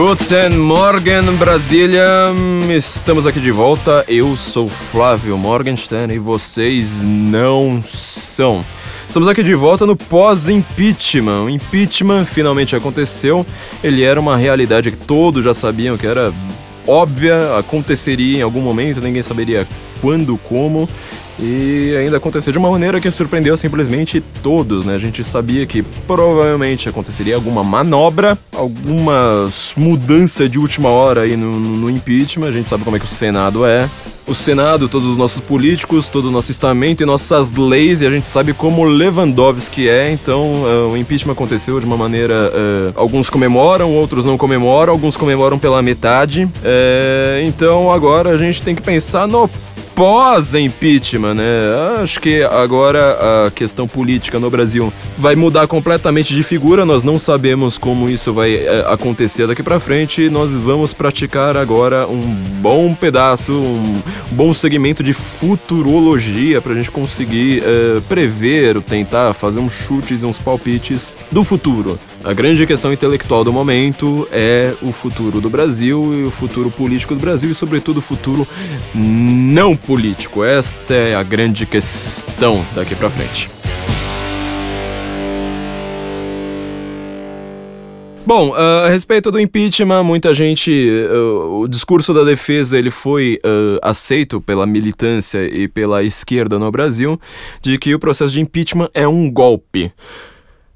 Guten Morgen, Brasília! Estamos aqui de volta. Eu sou Flávio Morgenstern e vocês não são. Estamos aqui de volta no pós-impeachment. O impeachment finalmente aconteceu. Ele era uma realidade que todos já sabiam que era óbvia, aconteceria em algum momento, ninguém saberia quando, como. E ainda aconteceu de uma maneira que surpreendeu simplesmente todos, né? A gente sabia que provavelmente aconteceria alguma manobra, alguma mudança de última hora aí no, no impeachment. A gente sabe como é que o Senado é. O Senado, todos os nossos políticos, todo o nosso estamento e nossas leis, e a gente sabe como Lewandowski é, então uh, o impeachment aconteceu de uma maneira. Uh, alguns comemoram, outros não comemoram, alguns comemoram pela metade. Uh, então agora a gente tem que pensar no pós-impeachment, né? Acho que agora a questão política no Brasil vai mudar completamente de figura. Nós não sabemos como isso vai é, acontecer daqui para frente. Nós vamos praticar agora um bom pedaço, um bom segmento de futurologia para a gente conseguir é, prever, tentar fazer uns chutes e uns palpites do futuro. A grande questão intelectual do momento é o futuro do Brasil e o futuro político do Brasil e, sobretudo, o futuro não político. Esta é a grande questão daqui para frente. Bom, uh, a respeito do impeachment, muita gente, uh, o discurso da defesa ele foi uh, aceito pela militância e pela esquerda no Brasil de que o processo de impeachment é um golpe.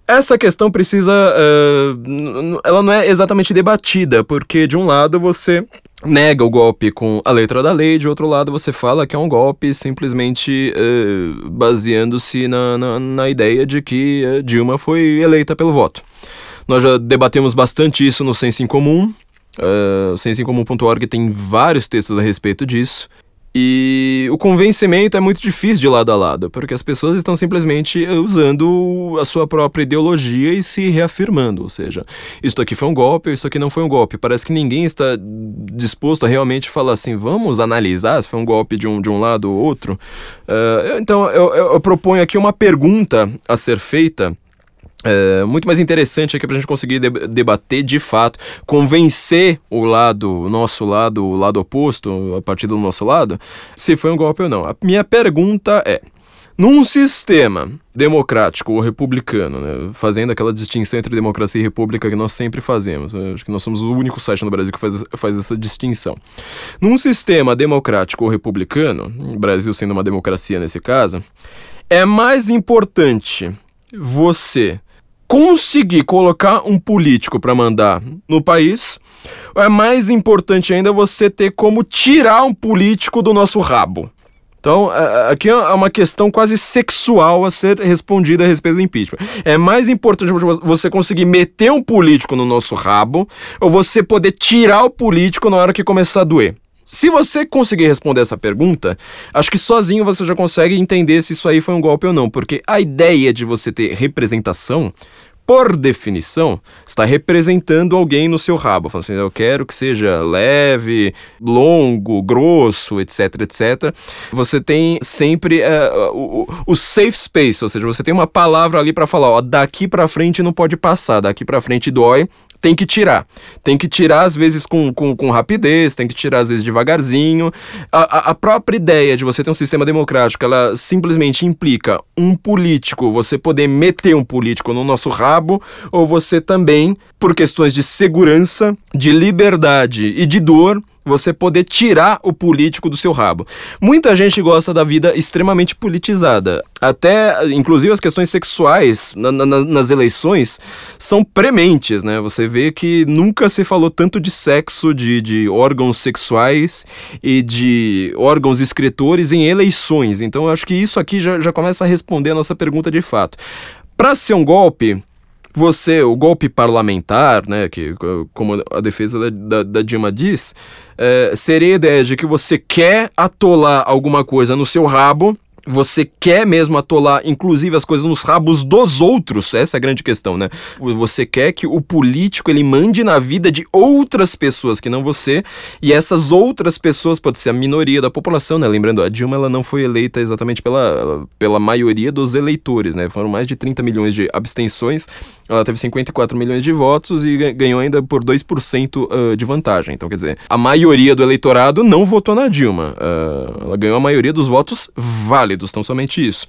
Essa questão precisa. Uh, ela não é exatamente debatida, porque de um lado você nega o golpe com a letra da lei, de outro lado você fala que é um golpe simplesmente uh, baseando-se na, na, na, ideia de que uh, Dilma foi eleita pelo voto. Nós já debatemos bastante isso no Senso em Comum. Uh, o tem vários textos a respeito disso. E o convencimento é muito difícil de lado a lado, porque as pessoas estão simplesmente usando a sua própria ideologia e se reafirmando. Ou seja, isso aqui foi um golpe, isso aqui não foi um golpe. Parece que ninguém está disposto a realmente falar assim: vamos analisar se foi um golpe de um, de um lado ou outro. Uh, então, eu, eu proponho aqui uma pergunta a ser feita é, muito mais interessante aqui para a gente conseguir debater de fato, convencer o lado, o nosso lado, o lado oposto, a partir do nosso lado, se foi um golpe ou não. A minha pergunta é: num sistema democrático ou republicano, né, fazendo aquela distinção entre democracia e república que nós sempre fazemos, acho que nós somos o único site no Brasil que faz, faz essa distinção. Num sistema democrático ou republicano, o Brasil sendo uma democracia nesse caso, é mais importante você conseguir colocar um político para mandar no país, é mais importante ainda você ter como tirar um político do nosso rabo. Então, aqui é uma questão quase sexual a ser respondida a respeito do impeachment. É mais importante você conseguir meter um político no nosso rabo ou você poder tirar o político na hora que começar a doer. Se você conseguir responder essa pergunta, acho que sozinho você já consegue entender se isso aí foi um golpe ou não, porque a ideia de você ter representação por definição, está representando alguém no seu rabo. Falando assim, eu quero que seja leve, longo, grosso, etc, etc. Você tem sempre uh, o, o, safe space, ou seja, você tem uma palavra ali para falar, ó, daqui para frente não pode passar, daqui para frente dói, tem que tirar. Tem que tirar, às vezes, com, com, com rapidez, tem que tirar, às vezes, devagarzinho. A, a, própria ideia de você ter um sistema democrático, ela simplesmente implica um político, você poder meter um político no nosso rabo, ou você também, por questões de segurança, de liberdade e de dor, você poder tirar o político do seu rabo. Muita gente gosta da vida extremamente politizada. Até, inclusive, as questões sexuais na, na, nas eleições são prementes, né? Você vê que nunca se falou tanto de sexo, de, de órgãos sexuais e de órgãos escritores em eleições. Então, acho que isso aqui já, já começa a responder a nossa pergunta de fato. Para ser um golpe, você, o golpe parlamentar, né, que como a defesa da, da, da Dilma diz, é, seria a ideia de que você quer atolar alguma coisa no seu rabo você quer mesmo atolar, inclusive, as coisas nos rabos dos outros? Essa é a grande questão, né? Você quer que o político ele mande na vida de outras pessoas que não você, e essas outras pessoas pode ser a minoria da população, né? Lembrando, a Dilma ela não foi eleita exatamente pela, pela maioria dos eleitores, né? Foram mais de 30 milhões de abstenções ela teve 54 milhões de votos e ganhou ainda por 2% uh, de vantagem. Então, quer dizer, a maioria do eleitorado não votou na Dilma. Ela ganhou a maioria dos votos válidos, tão somente isso.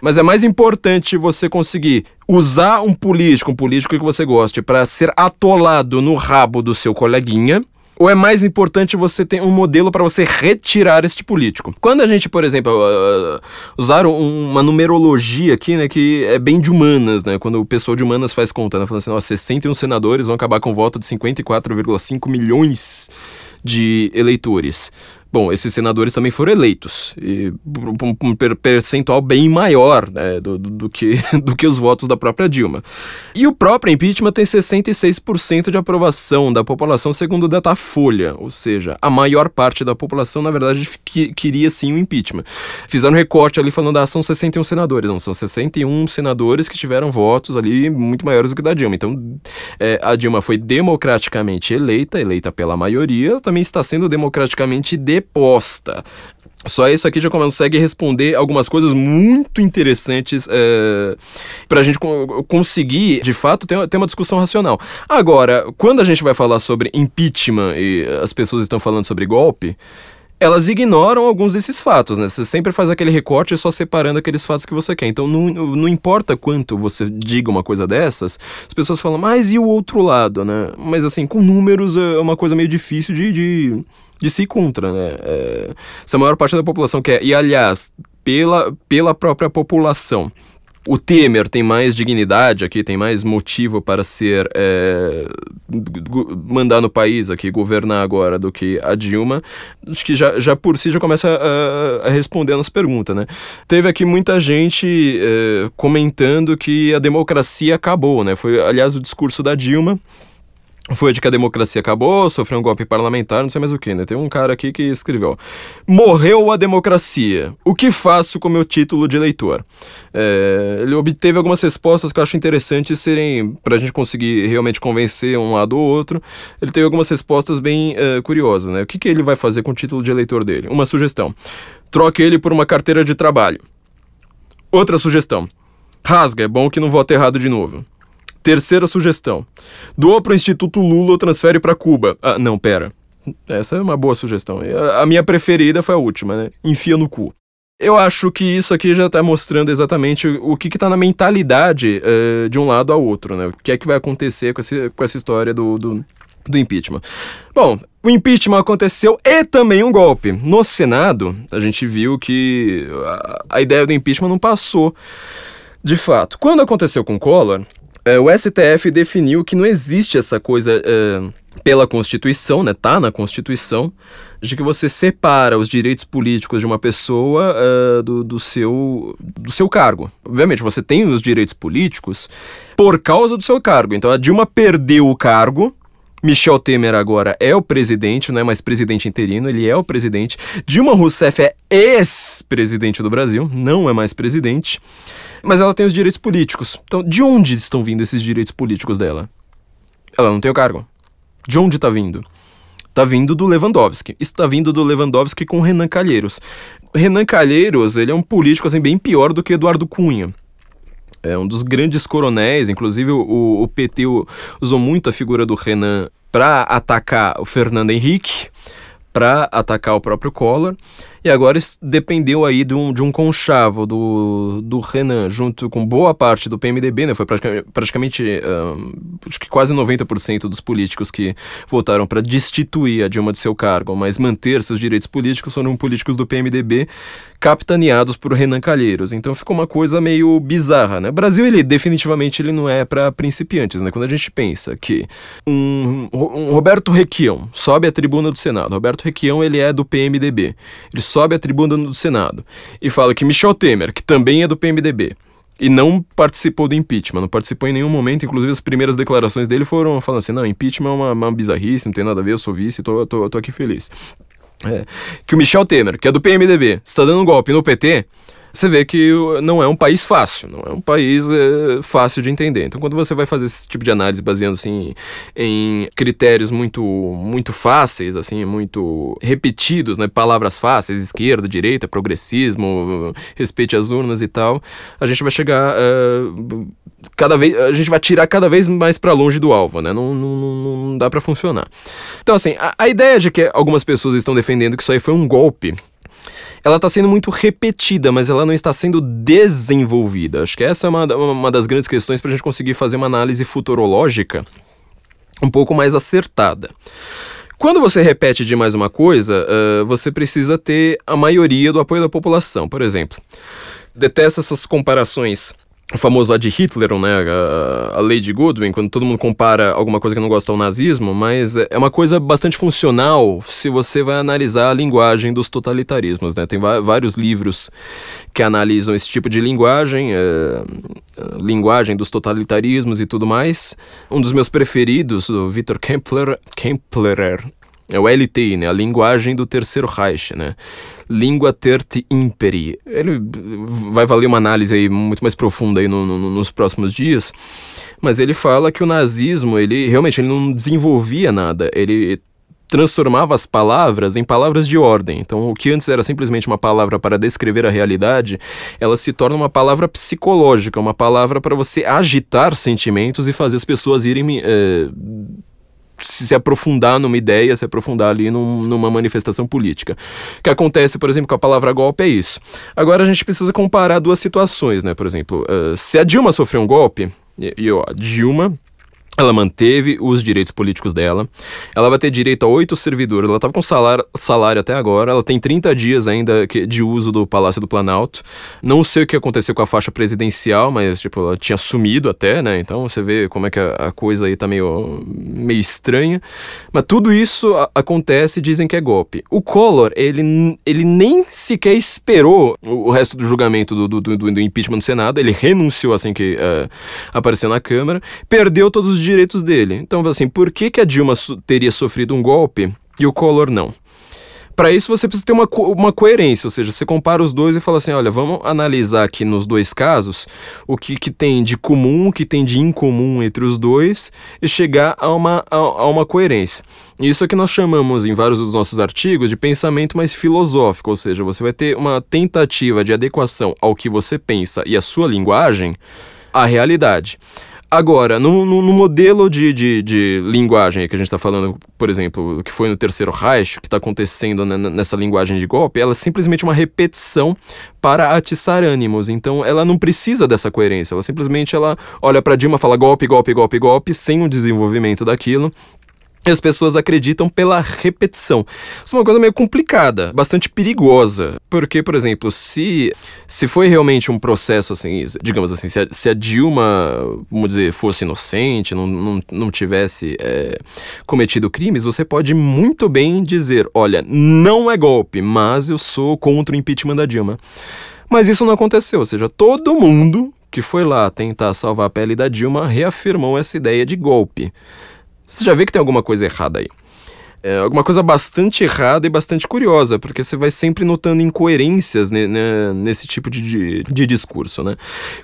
Mas é mais importante você conseguir usar um político, um político que você goste, para ser atolado no rabo do seu coleguinha ou é mais importante você ter um modelo para você retirar este político? Quando a gente, por exemplo, uh, usar uma numerologia aqui, né, que é bem de humanas, né, quando o pessoal de humanas faz conta, né, falando assim, ó, 61 senadores vão acabar com um voto de 54,5 milhões de eleitores. Bom, esses senadores também foram eleitos, e um, um percentual bem maior né, do, do, que, do que os votos da própria Dilma. E o próprio impeachment tem 66% de aprovação da população, segundo o Datafolha, ou seja, a maior parte da população, na verdade, que, queria sim o impeachment. Fizeram um recorte ali falando, ah, são 61 senadores. Não, são 61 senadores que tiveram votos ali muito maiores do que da Dilma. Então, é, a Dilma foi democraticamente eleita, eleita pela maioria, também está sendo democraticamente de deposta. Só isso aqui já consegue responder algumas coisas muito interessantes é, para a gente conseguir, de fato, ter, ter uma discussão racional. Agora, quando a gente vai falar sobre impeachment e as pessoas estão falando sobre golpe, elas ignoram alguns desses fatos, né? Você sempre faz aquele recorte só separando aqueles fatos que você quer. Então, não, não importa quanto você diga uma coisa dessas, as pessoas falam, mas e o outro lado, né? Mas, assim, com números é uma coisa meio difícil de, de, de se ir contra, né? É, se a maior parte da população quer, e aliás, pela, pela própria população, o Temer tem mais dignidade aqui, tem mais motivo para ser é, mandar no país aqui, governar agora do que a Dilma, acho que já, já por si já começa a, a responder a nossa pergunta, né? Teve aqui muita gente é, comentando que a democracia acabou, né? Foi, aliás, o discurso da Dilma foi de que a democracia acabou, sofreu um golpe parlamentar, não sei mais o que, né? Tem um cara aqui que escreveu: Morreu a democracia. O que faço com meu título de eleitor? É, ele obteve algumas respostas que eu acho interessantes serem, para a gente conseguir realmente convencer um lado ou outro. Ele teve algumas respostas bem uh, curiosas, né? O que, que ele vai fazer com o título de eleitor dele? Uma sugestão: troque ele por uma carteira de trabalho. Outra sugestão: rasga, é bom que não vote errado de novo. Terceira sugestão. Doa para o Instituto Lula ou transfere para Cuba. Ah, não, pera. Essa é uma boa sugestão. A minha preferida foi a última, né? Enfia no cu. Eu acho que isso aqui já está mostrando exatamente o que está na mentalidade uh, de um lado ao outro, né? O que é que vai acontecer com, esse, com essa história do, do, do impeachment. Bom, o impeachment aconteceu e também um golpe. No Senado, a gente viu que a, a ideia do impeachment não passou de fato. Quando aconteceu com Collor, o STF definiu que não existe essa coisa é, pela Constituição, né? Tá na Constituição, de que você separa os direitos políticos de uma pessoa é, do, do, seu, do seu cargo. Obviamente, você tem os direitos políticos por causa do seu cargo. Então, a Dilma perdeu o cargo. Michel Temer agora é o presidente, não é mais presidente interino, ele é o presidente. Dilma Rousseff é ex-presidente do Brasil, não é mais presidente mas ela tem os direitos políticos. Então, de onde estão vindo esses direitos políticos dela? Ela não tem o cargo. De onde está vindo? Está vindo do Lewandowski. Está vindo do Lewandowski com Renan Calheiros. Renan Calheiros, ele é um político assim bem pior do que Eduardo Cunha. É um dos grandes coronéis, inclusive o, o PT usou muito a figura do Renan para atacar o Fernando Henrique, para atacar o próprio Collor. E agora dependeu aí de um, de um conchavo do, do Renan, junto com boa parte do PMDB, né? Foi praticamente, praticamente uh, acho que quase 90% dos políticos que votaram para destituir a Dilma de seu cargo, mas manter seus direitos políticos foram políticos do PMDB, capitaneados por Renan Calheiros. Então ficou uma coisa meio bizarra, né? O Brasil, ele definitivamente ele não é para principiantes, né? Quando a gente pensa que um, um Roberto Requião sobe a tribuna do Senado, Roberto Requião, ele é do PMDB. Ele sobe a tribuna do Senado e fala que Michel Temer, que também é do PMDB, e não participou do impeachment, não participou em nenhum momento, inclusive as primeiras declarações dele foram falando assim, não, impeachment é uma, uma bizarrice, não tem nada a ver, eu sou vice, tô, tô, tô aqui feliz. É, que o Michel Temer, que é do PMDB, está dando um golpe no PT, você vê que não é um país fácil, não é um país é, fácil de entender. Então, quando você vai fazer esse tipo de análise baseando assim em critérios muito muito fáceis, assim, muito repetidos, né, palavras fáceis, esquerda, direita, progressismo, respeite as urnas e tal, a gente vai chegar uh, cada vez a gente vai tirar cada vez mais para longe do alvo, né? Não, não, não dá para funcionar. Então, assim, a, a ideia de que algumas pessoas estão defendendo que isso aí foi um golpe ela está sendo muito repetida, mas ela não está sendo desenvolvida. Acho que essa é uma, uma das grandes questões para a gente conseguir fazer uma análise futurológica um pouco mais acertada. Quando você repete demais uma coisa, uh, você precisa ter a maioria do apoio da população. Por exemplo, detesto essas comparações o famoso Ad Hitler, né, a, a Lady Goodwin, quando todo mundo compara alguma coisa que não gosta ao nazismo, mas é uma coisa bastante funcional se você vai analisar a linguagem dos totalitarismos, né, tem vários livros que analisam esse tipo de linguagem, é, linguagem dos totalitarismos e tudo mais. Um dos meus preferidos, o Victor Kempler, Kemplerer, é o LTI, né? A linguagem do Terceiro Reich, né? Língua terti imperi. Ele vai valer uma análise aí muito mais profunda aí no, no, nos próximos dias, mas ele fala que o nazismo, ele realmente ele não desenvolvia nada, ele transformava as palavras em palavras de ordem. Então, o que antes era simplesmente uma palavra para descrever a realidade, ela se torna uma palavra psicológica, uma palavra para você agitar sentimentos e fazer as pessoas irem é, se aprofundar numa ideia, se aprofundar ali num, numa manifestação política. O que acontece, por exemplo, com a palavra golpe é isso. Agora a gente precisa comparar duas situações, né? Por exemplo, uh, se a Dilma sofreu um golpe, e, e ó, Dilma ela manteve os direitos políticos dela. Ela vai ter direito a oito servidores. Ela estava com salário, salário até agora. Ela tem 30 dias ainda de uso do Palácio do Planalto. Não sei o que aconteceu com a faixa presidencial, mas tipo, ela tinha sumido até, né? Então você vê como é que a, a coisa aí tá meio, meio estranha. Mas tudo isso a, acontece e dizem que é golpe. O Collor, ele, ele nem sequer esperou o, o resto do julgamento do, do, do, do, impeachment no Senado. Ele renunciou assim que uh, apareceu na Câmara. Perdeu todos os direitos dele. Então, assim, por que, que a Dilma teria sofrido um golpe e o Collor não? Para isso você precisa ter uma, co uma coerência, ou seja, você compara os dois e fala assim, olha, vamos analisar aqui nos dois casos o que, que tem de comum, o que tem de incomum entre os dois e chegar a uma, a, a uma coerência. Isso é que nós chamamos em vários dos nossos artigos de pensamento mais filosófico, ou seja, você vai ter uma tentativa de adequação ao que você pensa e a sua linguagem à realidade. Agora, no, no, no modelo de, de, de, linguagem que a gente está falando, por exemplo, o que foi no Terceiro Reich, que está acontecendo nessa linguagem de golpe, ela é simplesmente uma repetição para atiçar ânimos. Então, ela não precisa dessa coerência. Ela simplesmente ela olha para Dilma, fala golpe, golpe, golpe, golpe, sem o desenvolvimento daquilo as pessoas acreditam pela repetição. Isso é uma coisa meio complicada, bastante perigosa. Porque, por exemplo, se, se foi realmente um processo assim, digamos assim, se a, se a Dilma, vamos dizer, fosse inocente, não, não, não tivesse é, cometido crimes, você pode muito bem dizer: olha, não é golpe, mas eu sou contra o impeachment da Dilma. Mas isso não aconteceu, ou seja, todo mundo que foi lá tentar salvar a pele da Dilma reafirmou essa ideia de golpe. Você já vê que tem alguma coisa errada aí. É alguma coisa bastante errada e bastante curiosa, porque você vai sempre notando incoerências né, nesse tipo de, de, de, discurso, né?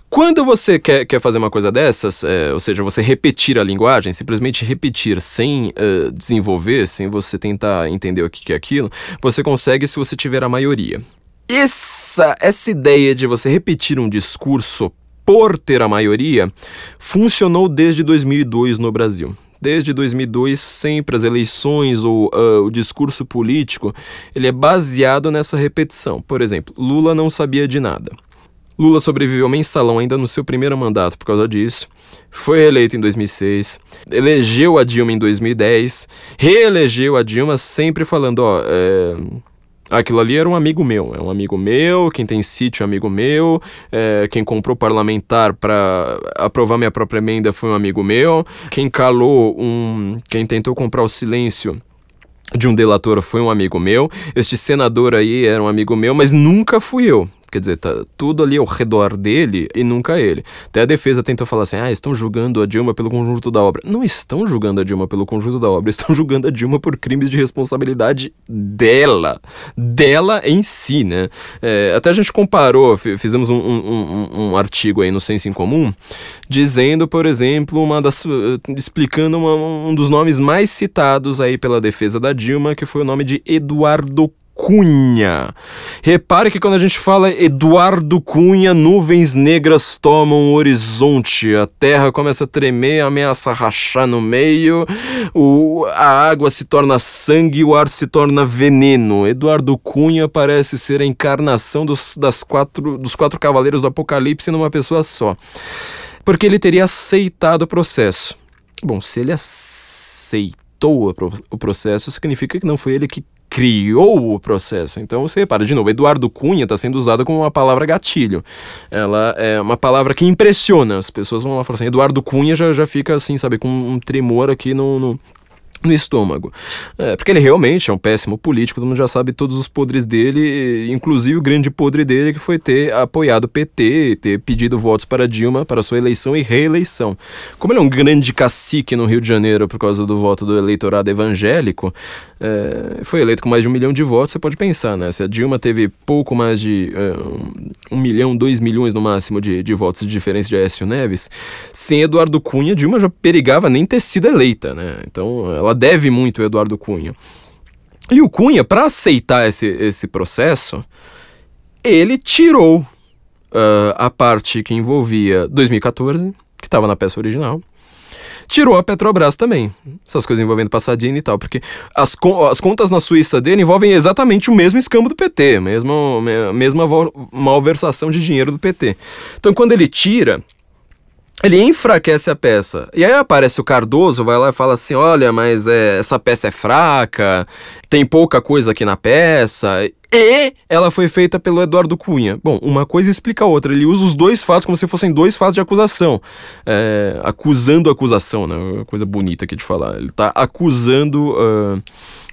Quando você quer, quer fazer uma coisa dessas, é, ou seja, você repetir a linguagem, simplesmente repetir sem uh, desenvolver, sem você tentar entender o que é aquilo, você consegue se você tiver a maioria. Essa, essa ideia de você repetir um discurso por ter a maioria funcionou desde 2002 no Brasil. Desde 2002, sempre as eleições ou uh, o discurso político, ele é baseado nessa repetição. Por exemplo, Lula não sabia de nada. Lula sobreviveu ao mensalão ainda no seu primeiro mandato por causa disso. Foi reeleito em 2006, elegeu a Dilma em 2010, reelegeu a Dilma sempre falando, ó, é, Aquilo ali era um amigo meu, é um amigo meu, quem tem sítio é amigo meu, é, quem comprou parlamentar para aprovar minha própria emenda foi um amigo meu, quem calou um. quem tentou comprar o silêncio de um delator foi um amigo meu, este senador aí era um amigo meu, mas nunca fui eu Quer dizer, tá tudo ali ao redor dele e nunca ele. Até a defesa tentou falar assim: ah, estão julgando a Dilma pelo conjunto da obra. Não estão julgando a Dilma pelo conjunto da obra, estão julgando a Dilma por crimes de responsabilidade dela. Dela em si, né? É, até a gente comparou, fizemos um, um, um, um, artigo aí no Senso em Comum, dizendo, por exemplo, uma das. explicando uma, um dos nomes mais citados aí pela defesa da Dilma, que foi o nome de Eduardo Cunha. Repare que quando a gente fala Eduardo Cunha, nuvens negras tomam o horizonte, a terra começa a tremer, ameaça rachar no meio, o, a água se torna sangue o ar se torna veneno. Eduardo Cunha parece ser a encarnação dos, das quatro, dos quatro cavaleiros do Apocalipse numa pessoa só. Porque ele teria aceitado o processo. Bom, se ele aceitou o processo, significa que não foi ele que criou o processo. Então você repara, de novo, Eduardo Cunha está sendo usada como uma palavra gatilho. Ela é uma palavra que impressiona. As pessoas vão lá falar assim, Eduardo Cunha já, já fica assim, sabe, com um tremor aqui no, no no estômago. É, porque ele realmente é um péssimo político, todo mundo já sabe todos os podres dele, inclusive o grande podre dele que foi ter apoiado o PT, ter pedido votos para Dilma para sua eleição e reeleição. Como ele é um grande cacique no Rio de Janeiro por causa do voto do eleitorado evangélico, é, foi eleito com mais de um milhão de votos, você pode pensar, né? Se a Dilma teve pouco mais de é, um milhão, dois milhões no máximo de, de votos de diferença de Aécio Neves, sem Eduardo Cunha, Dilma já perigava nem ter sido eleita, né? Então ela deve muito ao Eduardo Cunha. E o Cunha, para aceitar esse, esse processo, ele tirou uh, a parte que envolvia 2014, que estava na peça original, tirou a Petrobras também. Essas coisas envolvendo Passadinha e tal, porque as, as contas na Suíça dele envolvem exatamente o mesmo escambo do PT, mesmo, mesma malversação de dinheiro do PT. Então, quando ele tira, ele enfraquece a peça. E aí aparece o Cardoso, vai lá e fala assim: olha, mas é, essa peça é fraca, tem pouca coisa aqui na peça. E ela foi feita pelo Eduardo Cunha. Bom, uma coisa explica a outra. Ele usa os dois fatos como se fossem dois fatos de acusação. É, acusando a acusação, né? Coisa bonita aqui de falar. Ele está acusando. Uh,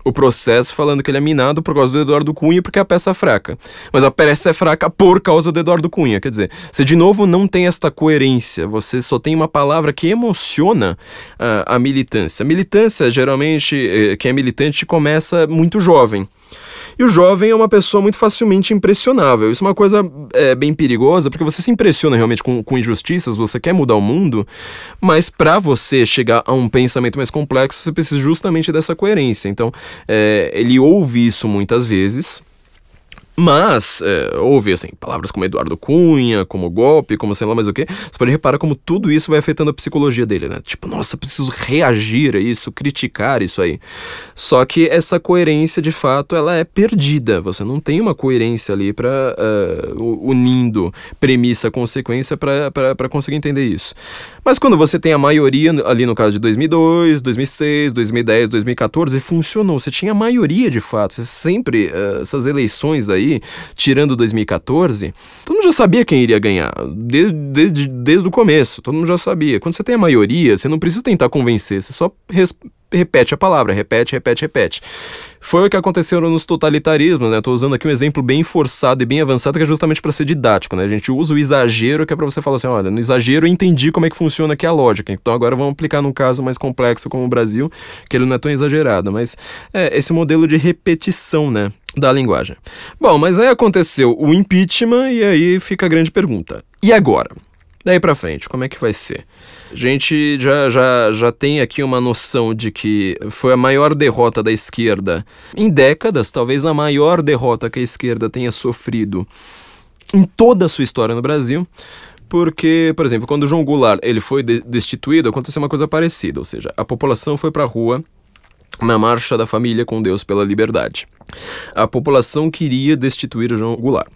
o processo falando que ele é minado por causa do Eduardo Cunha porque a peça é fraca. Mas a peça é fraca por causa do Eduardo Cunha. Quer dizer, você de novo não tem esta coerência, você só tem uma palavra que emociona uh, a militância. A militância, geralmente, eh, quem é militante começa muito jovem. E o jovem é uma pessoa muito facilmente impressionável. Isso é uma coisa é, bem perigosa, porque você se impressiona realmente com, com injustiças, você quer mudar o mundo, mas para você chegar a um pensamento mais complexo, você precisa justamente dessa coerência. Então, é, ele ouve isso muitas vezes mas, é, houve, assim, palavras como Eduardo Cunha, como golpe, como sei lá mais o que. Você pode reparar como tudo isso vai afetando a psicologia dele, né? Tipo, nossa, preciso reagir a isso, criticar isso aí. Só que essa coerência, de fato, ela é perdida. Você não tem uma coerência ali para uh, é, unindo premissa, consequência para conseguir entender isso. Mas quando você tem a maioria, ali no caso de 2002, 2006, 2010, 2014, funcionou. Você tinha a maioria de fato. Você sempre, uh, essas eleições aí, tirando 2014, todo mundo já sabia quem iria ganhar, desde, desde, desde o começo, todo mundo já sabia. Quando você tem a maioria, você não precisa tentar convencer, você só repete a palavra, repete, repete, repete. Foi o que aconteceu nos totalitarismos, né? Tô usando aqui um exemplo bem forçado e bem avançado que é justamente para ser didático, né? A gente usa o exagero que é para você falar assim, olha, no exagero eu entendi como é que funciona aqui a lógica. Então agora vamos aplicar num caso mais complexo como o Brasil, que ele não é tão exagerado, mas é esse modelo de repetição, né? Da linguagem. Bom, mas aí aconteceu o impeachment e aí fica a grande pergunta. E agora? Daí para frente, como é que vai ser? A gente já, já, já tem aqui uma noção de que foi a maior derrota da esquerda em décadas, talvez a maior derrota que a esquerda tenha sofrido em toda a sua história no Brasil. Porque, por exemplo, quando João Goulart ele foi de destituído, aconteceu uma coisa parecida, ou seja, a população foi para a rua na marcha da família com Deus pela liberdade. A população queria destituir o João Goulart.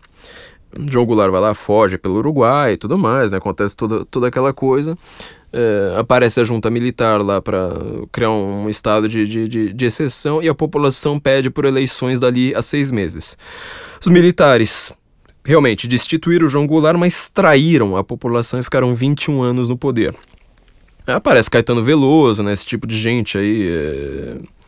João Goulart vai lá, foge pelo Uruguai e tudo mais, né? Acontece toda, toda aquela coisa. É, aparece a junta militar lá para criar um estado de, de, de, de, exceção e a população pede por eleições dali a seis meses. Os militares realmente destituíram o João Goulart, mas traíram a população e ficaram 21 anos no poder. Aparece Caetano Veloso, né, esse tipo de gente aí. É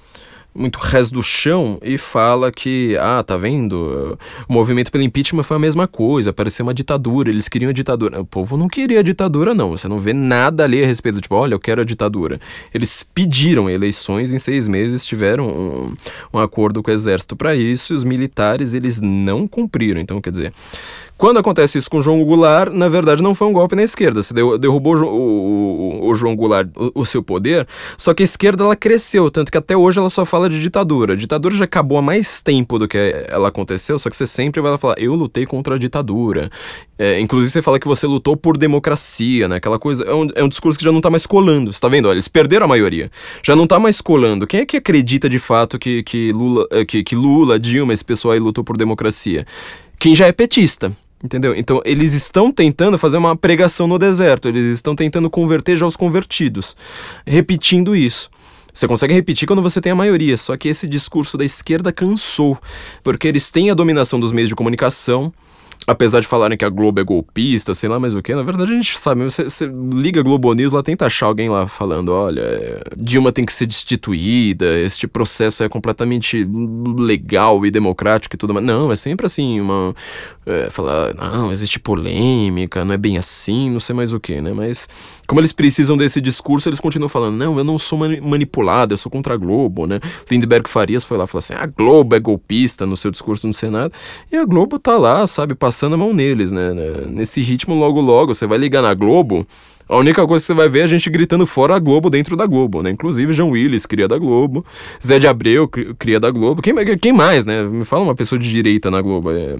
muito res do chão e fala que, ah, tá vendo? O movimento pelo impeachment foi a mesma coisa, parecia uma ditadura, eles queriam a ditadura. O povo não queria a ditadura, não. Você não vê nada ali a respeito, tipo, olha, eu quero a ditadura. Eles pediram eleições em seis meses, tiveram um, um acordo com o exército para isso, e os militares, eles não cumpriram. Então, quer dizer, quando acontece isso com João Goulart, na verdade não foi um golpe na esquerda. Você derrubou o, o, o João Goulart o, o, seu poder, só que a esquerda ela cresceu, tanto que até hoje ela só fala de ditadura. A ditadura já acabou há mais tempo do que ela aconteceu, só que você sempre vai falar, eu lutei contra a ditadura. É, inclusive você fala que você lutou por democracia, né? Aquela coisa. É um, é um discurso que já não tá mais colando. Você tá vendo? Olha, eles perderam a maioria. Já não tá mais colando. Quem é que acredita de fato que, que, Lula, é, que, que Lula, Dilma, esse pessoal aí lutou por democracia? Quem já é petista. Entendeu? Então, eles estão tentando fazer uma pregação no deserto, eles estão tentando converter já os convertidos, repetindo isso. Você consegue repetir quando você tem a maioria, só que esse discurso da esquerda cansou, porque eles têm a dominação dos meios de comunicação, apesar de falarem que a Globo é golpista, sei lá mais o que, na verdade a gente sabe, você, você liga Globo News, lá tenta achar alguém lá falando, olha, Dilma tem que ser destituída, este processo é completamente legal e democrático e tudo mais. Não, é sempre assim, uma... É, falar, não, existe polêmica, não é bem assim, não sei mais o que, né, mas como eles precisam desse discurso, eles continuam falando, não, eu não sou manipulado, eu sou contra a Globo, né? Lindbergh Farias foi lá e falou assim, a Globo é golpista no seu discurso no Senado, e a Globo tá lá, sabe, passando a mão neles, né? Nesse ritmo, logo logo, você vai ligar na Globo, a única coisa que você vai ver é a gente gritando fora a Globo dentro da Globo, né? Inclusive João Willis, cria da Globo, Zé de Abreu, cria da Globo, quem, quem mais, né? Me fala uma pessoa de direita na Globo, é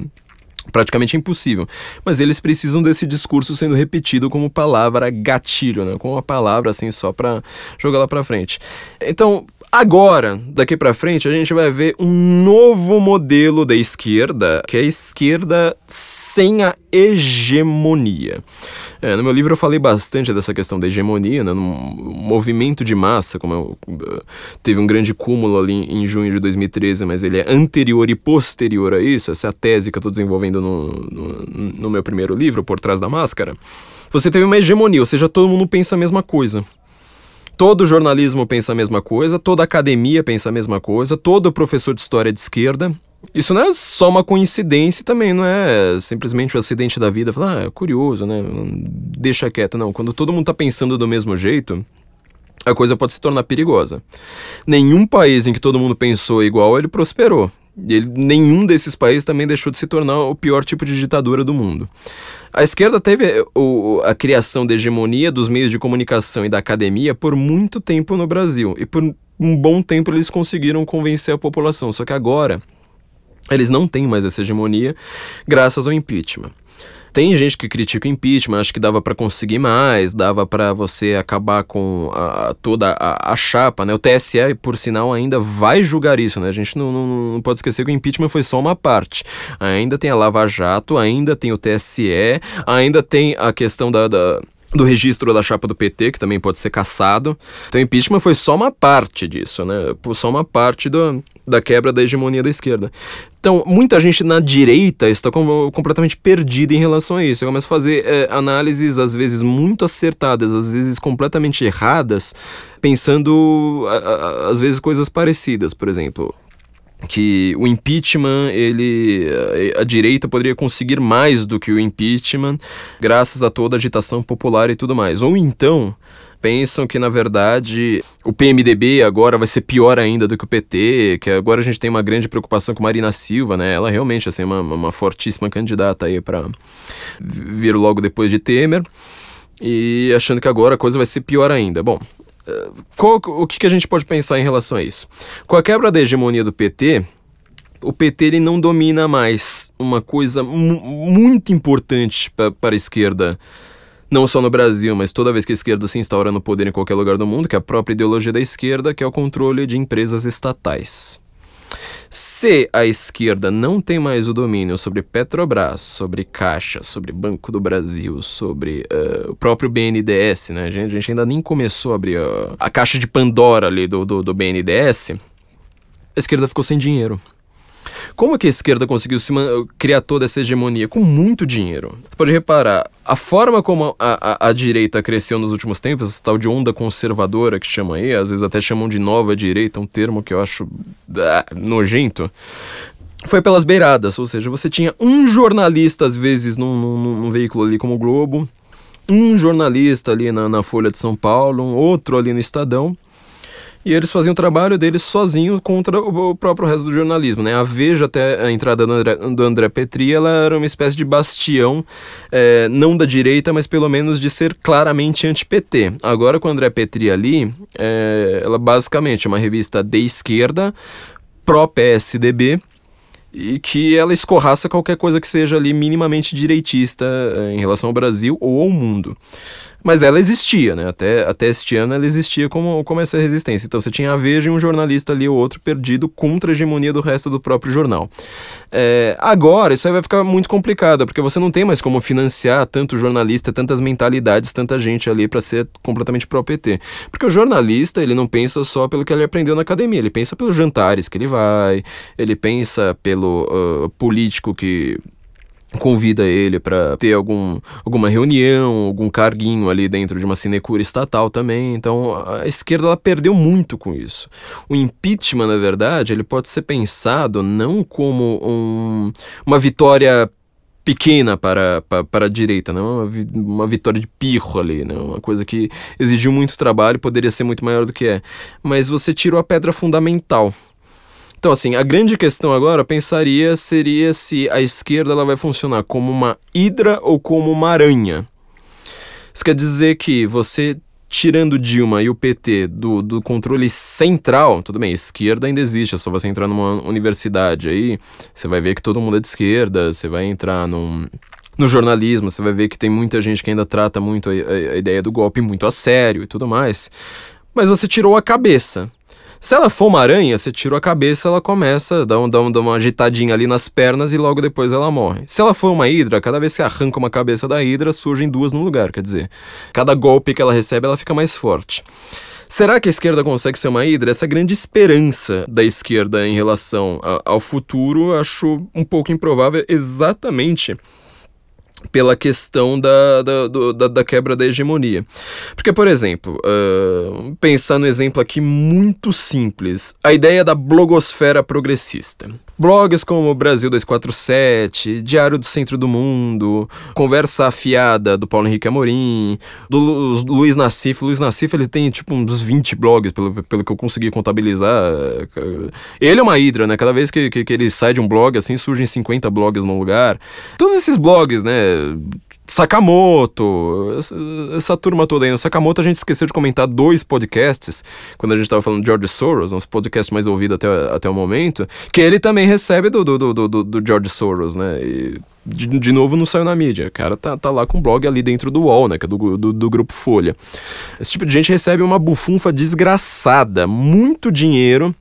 praticamente impossível. Mas eles precisam desse discurso sendo repetido como palavra gatilho, né? Como uma palavra assim só para jogar lá para frente. Então, Agora, daqui para frente, a gente vai ver um novo modelo da esquerda, que é a esquerda sem a hegemonia. É, no meu livro eu falei bastante dessa questão da hegemonia, né, num movimento de massa, como eu, teve um grande cúmulo ali em junho de 2013, mas ele é anterior e posterior a isso, essa é a tese que eu estou desenvolvendo no, no, no meu primeiro livro, Por Trás da Máscara. Você teve uma hegemonia, ou seja, todo mundo pensa a mesma coisa. Todo jornalismo pensa a mesma coisa, toda academia pensa a mesma coisa, todo professor de história de esquerda. Isso não é só uma coincidência também, não é simplesmente um acidente da vida, falar, ah, é curioso, né? Deixa quieto, não. Quando todo mundo tá pensando do mesmo jeito, a coisa pode se tornar perigosa. Nenhum país em que todo mundo pensou igual, ele prosperou. Ele, nenhum desses países também deixou de se tornar o pior tipo de ditadura do mundo. A esquerda teve eh, o, a criação da hegemonia dos meios de comunicação e da academia por muito tempo no Brasil. E por um bom tempo eles conseguiram convencer a população. Só que agora eles não têm mais essa hegemonia graças ao impeachment. Tem gente que critica o impeachment, acha que dava para conseguir mais, dava para você acabar com a, toda a, a, chapa, né? O TSE, por sinal, ainda vai julgar isso, né? A gente não, não, não, pode esquecer que o impeachment foi só uma parte. Ainda tem a Lava Jato, ainda tem o TSE, ainda tem a questão da, da do registro da chapa do PT, que também pode ser cassado. Então, o impeachment foi só uma parte disso, né? Só uma parte do, da quebra da hegemonia da esquerda. Então, muita gente na direita está com, completamente perdida em relação a isso. Começa a fazer é, análises, às vezes, muito acertadas, às vezes completamente erradas, pensando, a, a, às vezes, coisas parecidas. Por exemplo, que o impeachment, ele a direita poderia conseguir mais do que o impeachment, graças a toda a agitação popular e tudo mais. Ou então, pensam que na verdade o PMDB agora vai ser pior ainda do que o PT, que agora a gente tem uma grande preocupação com Marina Silva, né? Ela realmente assim uma, uma fortíssima candidata aí para vir logo depois de Temer. E achando que agora a coisa vai ser pior ainda. Bom, qual, o que, que a gente pode pensar em relação a isso? Com a quebra da hegemonia do PT, o PT ele não domina mais uma coisa muito importante para a esquerda, não só no Brasil, mas toda vez que a esquerda se instaura no poder em qualquer lugar do mundo, que é a própria ideologia da esquerda, que é o controle de empresas estatais. Se a esquerda não tem mais o domínio sobre Petrobras, sobre Caixa, sobre Banco do Brasil, sobre uh, o próprio BNDES, né? A gente, a gente, ainda nem começou a abrir a, a caixa de Pandora ali do, do, do BNDES, a esquerda ficou sem dinheiro. Como que a esquerda conseguiu se criar toda essa hegemonia? Com muito dinheiro. Você pode reparar, a forma como a, a, a direita cresceu nos últimos tempos, essa tal de onda conservadora que chama aí, às vezes até chamam de nova direita, um termo que eu acho ah, nojento foi pelas beiradas, ou seja, você tinha um jornalista, às vezes, num, num, num veículo ali como o Globo, um jornalista ali na, na, Folha de São Paulo, um outro ali no Estadão, e eles faziam o trabalho deles sozinhos contra o próprio resto do jornalismo, né? A Veja, até a entrada do André, do André Petri, ela era uma espécie de bastião, é, não da direita, mas pelo menos de ser claramente anti-PT. Agora com o André Petri ali, é, ela basicamente é uma revista de esquerda, pró-PSDB, e que ela escorraça qualquer coisa que seja ali minimamente direitista eh, em relação ao Brasil ou ao mundo. Mas ela existia, né? Até, até este ano ela existia como, como essa resistência. Então você tinha a Veja e um jornalista ali ou outro perdido contra a hegemonia do resto do próprio jornal. É, agora, isso aí vai ficar muito complicado, porque você não tem mais como financiar tanto jornalista, tantas mentalidades, tanta gente ali para ser completamente pró-PT. Porque o jornalista, ele não pensa só pelo que ele aprendeu na academia, ele pensa pelos jantares que ele vai, ele pensa pelo uh, político que convida ele para ter algum, alguma reunião, algum carguinho ali dentro de uma sinecura estatal também. Então a esquerda ela perdeu muito com isso. O impeachment, na verdade, ele pode ser pensado não como um, uma vitória pequena para, para, para a direita, uma, uma vitória de pirro ali, né? uma coisa que exigiu muito trabalho e poderia ser muito maior do que é. Mas você tirou a pedra fundamental então, assim, a grande questão agora, pensaria, seria se a esquerda ela vai funcionar como uma hidra ou como uma aranha. Isso quer dizer que você tirando Dilma e o PT do, do controle central, tudo bem, esquerda ainda existe, é só você entrar numa universidade aí, você vai ver que todo mundo é de esquerda, você vai entrar num, no jornalismo, você vai ver que tem muita gente que ainda trata muito a, a, a ideia do golpe muito a sério e tudo mais. Mas você tirou a cabeça. Se ela for uma aranha, você tira a cabeça, ela começa dar, um, dar, um, dar uma agitadinha ali nas pernas e logo depois ela morre. Se ela for uma hidra, cada vez que arranca uma cabeça da hidra, surgem duas no lugar, quer dizer, cada golpe que ela recebe, ela fica mais forte. Será que a esquerda consegue ser uma hidra? Essa grande esperança da esquerda em relação a, ao futuro, acho um pouco improvável, exatamente pela questão da, da, do, da, da, quebra da hegemonia. Porque, por exemplo, uh, pensar no exemplo aqui muito simples, a ideia da blogosfera progressista. Blogs como Brasil 247, Diário do Centro do Mundo, Conversa Afiada do Paulo Henrique Amorim, do Lu Luiz Nassif. Luiz Nassif ele tem tipo uns 20 blogs, pelo, pelo que eu consegui contabilizar. Ele é uma hidra, né? Cada vez que, que, que ele sai de um blog, assim, surgem 50 blogs no lugar. Todos esses blogs, né? Sakamoto, essa, essa, turma toda aí. No Sakamoto a gente esqueceu de comentar dois podcasts, quando a gente estava falando de George Soros, dos podcasts mais ouvidos até, até o momento, que ele também recebe do, do, do, do, do George Soros, né? E, de, de novo não saiu na mídia. O cara tá, tá lá com um blog ali dentro do UOL, né? Que é do, do, do grupo Folha. Esse tipo de gente recebe uma bufunfa desgraçada, muito dinheiro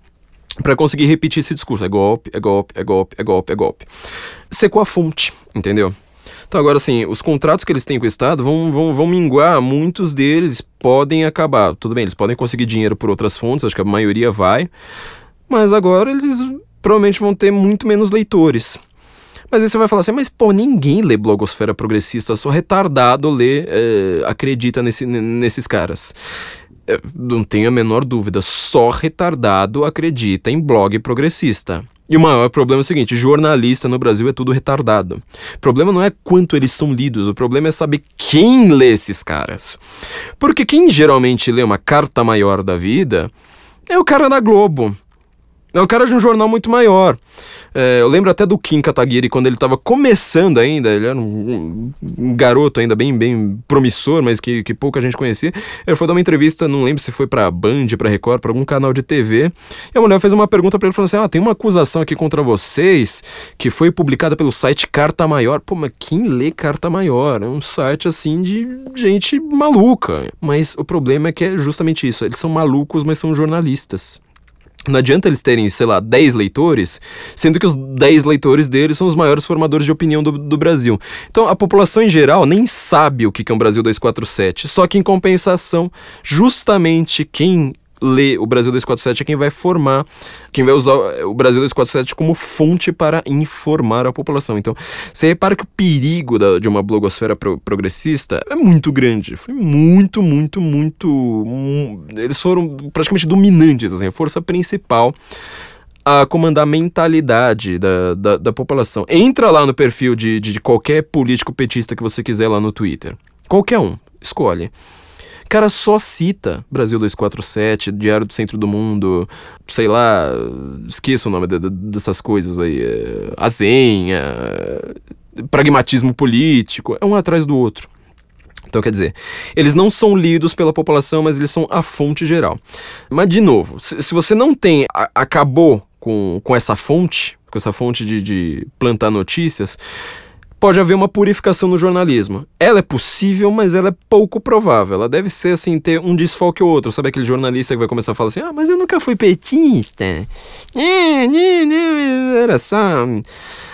para conseguir repetir esse discurso. É golpe, é golpe, é golpe, é golpe, é golpe. Secou a fonte, entendeu? Então, agora, assim, os contratos que eles têm com o Estado vão, vão, vão minguar, muitos deles podem acabar. Tudo bem, eles podem conseguir dinheiro por outras fontes, acho que a maioria vai, mas agora eles provavelmente vão ter muito menos leitores. Mas aí você vai falar assim, mas pô, ninguém lê blogosfera progressista, só retardado lê, é, acredita nesse, nesses caras. É, não tenho a menor dúvida, só retardado acredita em blog progressista. E o maior problema é o seguinte: jornalista no Brasil é tudo retardado. O problema não é quanto eles são lidos, o problema é saber quem lê esses caras. Porque quem geralmente lê uma carta maior da vida é o cara da Globo. O cara de um jornal muito maior. É, eu lembro até do Kim Kataguiri quando ele estava começando ainda, ele era um, um, garoto ainda bem, bem promissor, mas que, que pouca gente conhecia. Ele foi dar uma entrevista, não lembro se foi pra Band, pra Record, pra algum canal de TV, e a mulher fez uma pergunta para ele, falando assim, ah, tem uma acusação aqui contra vocês, que foi publicada pelo site Carta Maior. Pô, mas quem lê Carta Maior? É um site, assim, de gente maluca. Mas o problema é que é justamente isso, eles são malucos, mas são jornalistas. Não adianta eles terem, sei lá, 10 leitores, sendo que os 10 leitores deles são os maiores formadores de opinião do, do Brasil. Então a população em geral nem sabe o que é um Brasil 247, só que em compensação, justamente quem lê o Brasil 247 é quem vai formar, quem vai usar o Brasil 247 como fonte para informar a população. Então, você repara que o perigo da, de uma blogosfera pro, progressista é muito grande. Foi muito, muito, muito. Um, eles foram praticamente dominantes, assim, a força principal a comandar a mentalidade da, da, da, população. Entra lá no perfil de, de, de qualquer político petista que você quiser lá no Twitter. Qualquer um, escolhe cara só cita Brasil 247, Diário do Centro do Mundo, sei lá, esqueço o nome de, de, dessas coisas aí, é, azenha, pragmatismo político, é um atrás do outro. Então, quer dizer, eles não são lidos pela população, mas eles são a fonte geral. Mas, de novo, se, se você não tem, a, acabou com, com essa fonte, com essa fonte de, de plantar notícias, pode haver uma purificação no jornalismo. Ela é possível, mas ela é pouco provável. Ela deve ser assim, ter um desfalque ou outro. Sabe aquele jornalista que vai começar a falar assim: ah, mas eu nunca fui petista. É, né, né, era só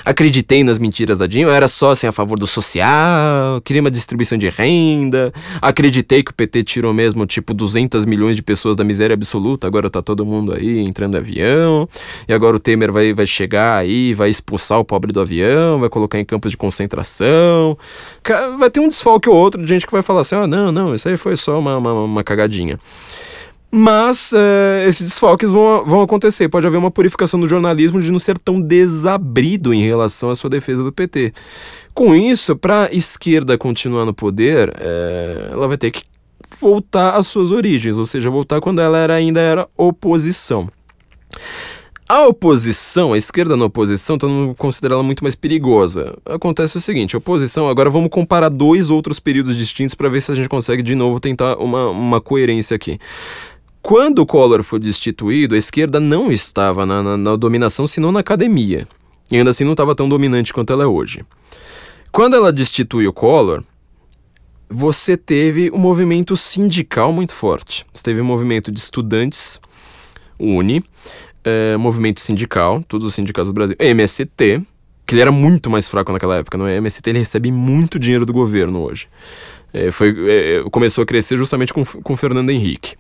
acreditei nas mentiras da Dilma, era só assim a favor do social, queria uma distribuição de renda, acreditei que o PT tirou mesmo tipo 200 milhões de pessoas da miséria absoluta, agora tá todo mundo aí entrando no avião, e agora o Temer vai, vai chegar aí, vai expulsar o pobre do avião, vai colocar em campos de concentração, vai ter um desfalque ou outro de gente que vai falar assim, ah, não, não, isso aí foi só uma, uma, uma cagadinha. Mas é, esses desfalques vão, vão acontecer. Pode haver uma purificação do jornalismo de não ser tão desabrido em relação à sua defesa do PT. Com isso, para a esquerda continuar no poder, é, ela vai ter que voltar às suas origens, ou seja, voltar quando ela era, ainda era oposição. A oposição, a esquerda na oposição, todo mundo considera ela muito mais perigosa. Acontece o seguinte: a oposição, agora vamos comparar dois outros períodos distintos para ver se a gente consegue de novo tentar uma, uma coerência aqui. Quando o Collor foi destituído, a esquerda não estava na, na, na dominação, senão na academia. E ainda assim não estava tão dominante quanto ela é hoje. Quando ela destitui o Collor, você teve um movimento sindical muito forte. Você teve um movimento de estudantes, UNI, é, movimento sindical, todos os sindicatos do Brasil, MST, que ele era muito mais fraco naquela época, não é? MST ele recebe muito dinheiro do governo hoje. É, foi, é, começou a crescer justamente com, com Fernando Henrique.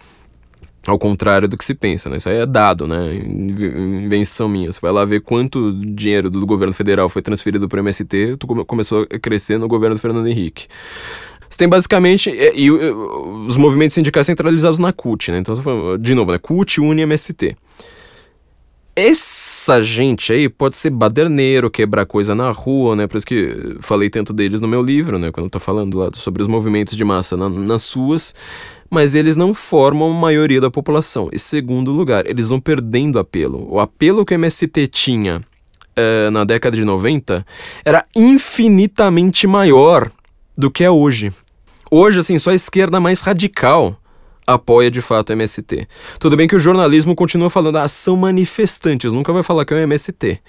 Ao contrário do que se pensa, né? Isso aí é dado, né? Invenção minha. Você vai lá ver quanto dinheiro do governo federal foi transferido para o MST, tu começou a crescer no governo do Fernando Henrique. Você tem basicamente e, e, os movimentos sindicais centralizados na CUT, né? Então, de novo, né? CUT, UNE MST. Essa gente aí pode ser baderneiro, quebrar coisa na rua, né? Por isso que falei tanto deles no meu livro, né? Quando eu tô falando lá sobre os movimentos de massa na, nas ruas mas eles não formam a maioria da população. E segundo lugar, eles vão perdendo apelo. O apelo que o MST tinha uh, na década de 90 era infinitamente maior do que é hoje. Hoje, assim, só a esquerda mais radical apoia de fato o MST. Tudo bem que o jornalismo continua falando, ah, são manifestantes, nunca vai falar que é o MST.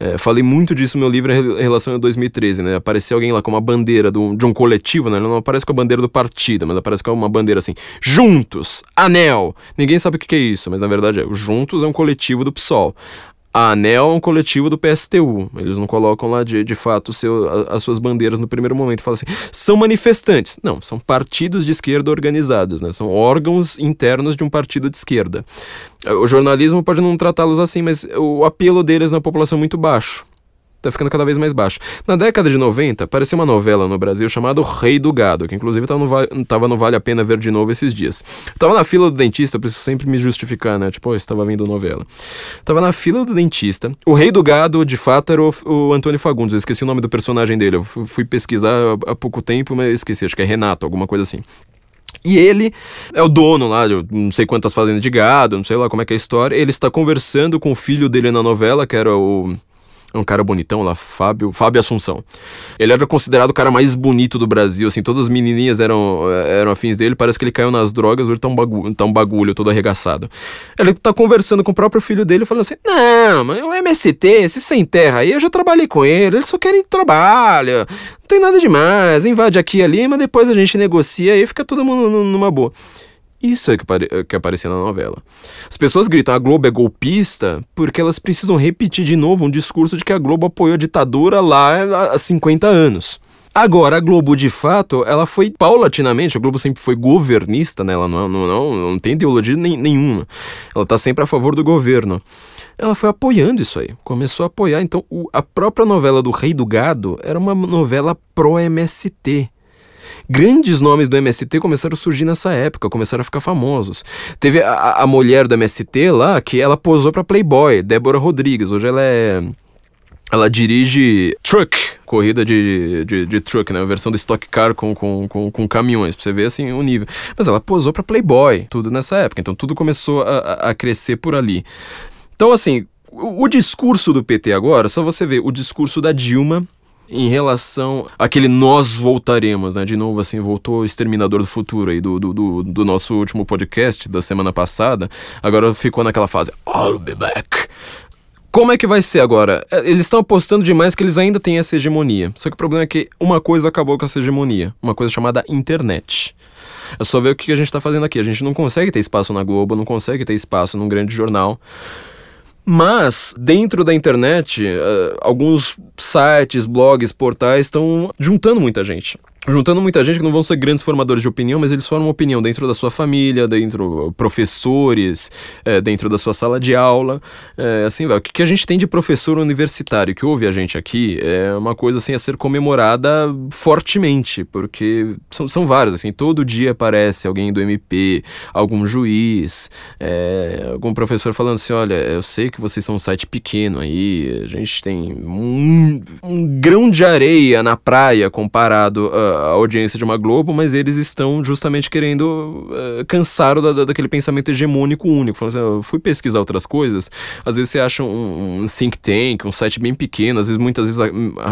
É, falei muito disso no meu livro em relação a 2013, né? Aparecer alguém lá com uma bandeira do, de um coletivo, né? Não aparece com a bandeira do partido, mas aparece com uma bandeira assim, Juntos, Anel. Ninguém sabe o que é isso, mas na verdade é, Juntos é um coletivo do PSOL. A ANEL é um coletivo do PSTU. Eles não colocam lá de, de fato seu, as suas bandeiras no primeiro momento. Falam assim, são manifestantes. Não, são partidos de esquerda organizados, né? São órgãos internos de um partido de esquerda. O jornalismo pode não tratá-los assim, mas o apelo deles na população é muito baixo tá ficando cada vez mais baixo. Na década de 90, apareceu uma novela no Brasil chamada O Rei do Gado, que inclusive tava no, tava no Vale a Pena Ver de novo esses dias. tava na fila do dentista, eu preciso sempre me justificar, né? Tipo, oh, estava vendo novela. Tava na fila do dentista. O Rei do Gado, de fato, era o, o Antônio Fagundes. Eu esqueci o nome do personagem dele. Eu fui pesquisar há, pouco tempo, mas esqueci. Acho que é Renato, alguma coisa assim. E ele é o dono lá de não sei quantas fazendas de gado, não sei lá como é que é a história. Ele está conversando com o filho dele na novela, que era o um cara bonitão lá, Fábio, Fábio Assunção. Ele era considerado o cara mais bonito do Brasil, assim, todas as menininhas eram, eram afins dele, parece que ele caiu nas drogas, hoje tá um bagulho, tá um bagulho todo arregaçado. Ele tá conversando com o próprio filho dele, falando assim, não, mas o MST, esse sem terra aí, eu já trabalhei com ele, eles só querem trabalho, não tem nada demais, invade aqui e ali, mas depois a gente negocia e fica todo mundo numa boa. Isso é que, apare que aparecia na novela. As pessoas gritam a Globo é golpista porque elas precisam repetir de novo um discurso de que a Globo apoiou a ditadura lá há 50 anos. Agora, a Globo, de fato, ela foi paulatinamente, a Globo sempre foi governista, né? Ela não, não, não, não tem ideologia nem, nenhuma. Ela tá sempre a favor do governo. Ela foi apoiando isso aí, começou a apoiar. Então, o, a própria novela do Rei do Gado era uma novela pró-MST. Grandes nomes do MST começaram a surgir nessa época, começaram a ficar famosos. Teve a, a mulher do MST lá, que ela posou para Playboy, Débora Rodrigues. Hoje ela é ela dirige truck, corrida de, de, de, truck, né? A versão do Stock Car com, com, com, com, caminhões, pra você ver assim o nível. Mas ela posou pra Playboy, tudo nessa época. Então tudo começou a, a crescer por ali. Então, assim, o, o discurso do PT agora, só você ver o discurso da Dilma em relação àquele nós voltaremos, né? De novo, assim, voltou o Exterminador do Futuro aí, do, do, do, do nosso último podcast da semana passada. Agora ficou naquela fase, I'll be back. Como é que vai ser agora? É, eles estão apostando demais que eles ainda têm essa hegemonia. Só que o problema é que uma coisa acabou com essa hegemonia, uma coisa chamada internet. É só ver o que a gente está fazendo aqui. A gente não consegue ter espaço na Globo, não consegue ter espaço num grande jornal. Mas, dentro da internet, uh, alguns sites, blogs, portais estão juntando muita gente juntando muita gente que não vão ser grandes formadores de opinião, mas eles formam opinião dentro da sua família, dentro professores, é, dentro da sua sala de aula, é, assim, o que, que a gente tem de professor universitário que ouve a gente aqui é uma coisa assim a ser comemorada fortemente, porque são, são vários, assim, todo dia aparece alguém do MP, algum juiz, é, algum professor falando assim, olha, eu sei que vocês são um site pequeno aí, a gente tem um, um grão de areia na praia comparado a a audiência de uma Globo, mas eles estão justamente querendo uh, cansar da, daquele pensamento hegemônico único. Falando assim, eu fui pesquisar outras coisas, às vezes você acha um, um think tank, um site bem pequeno, às vezes muitas vezes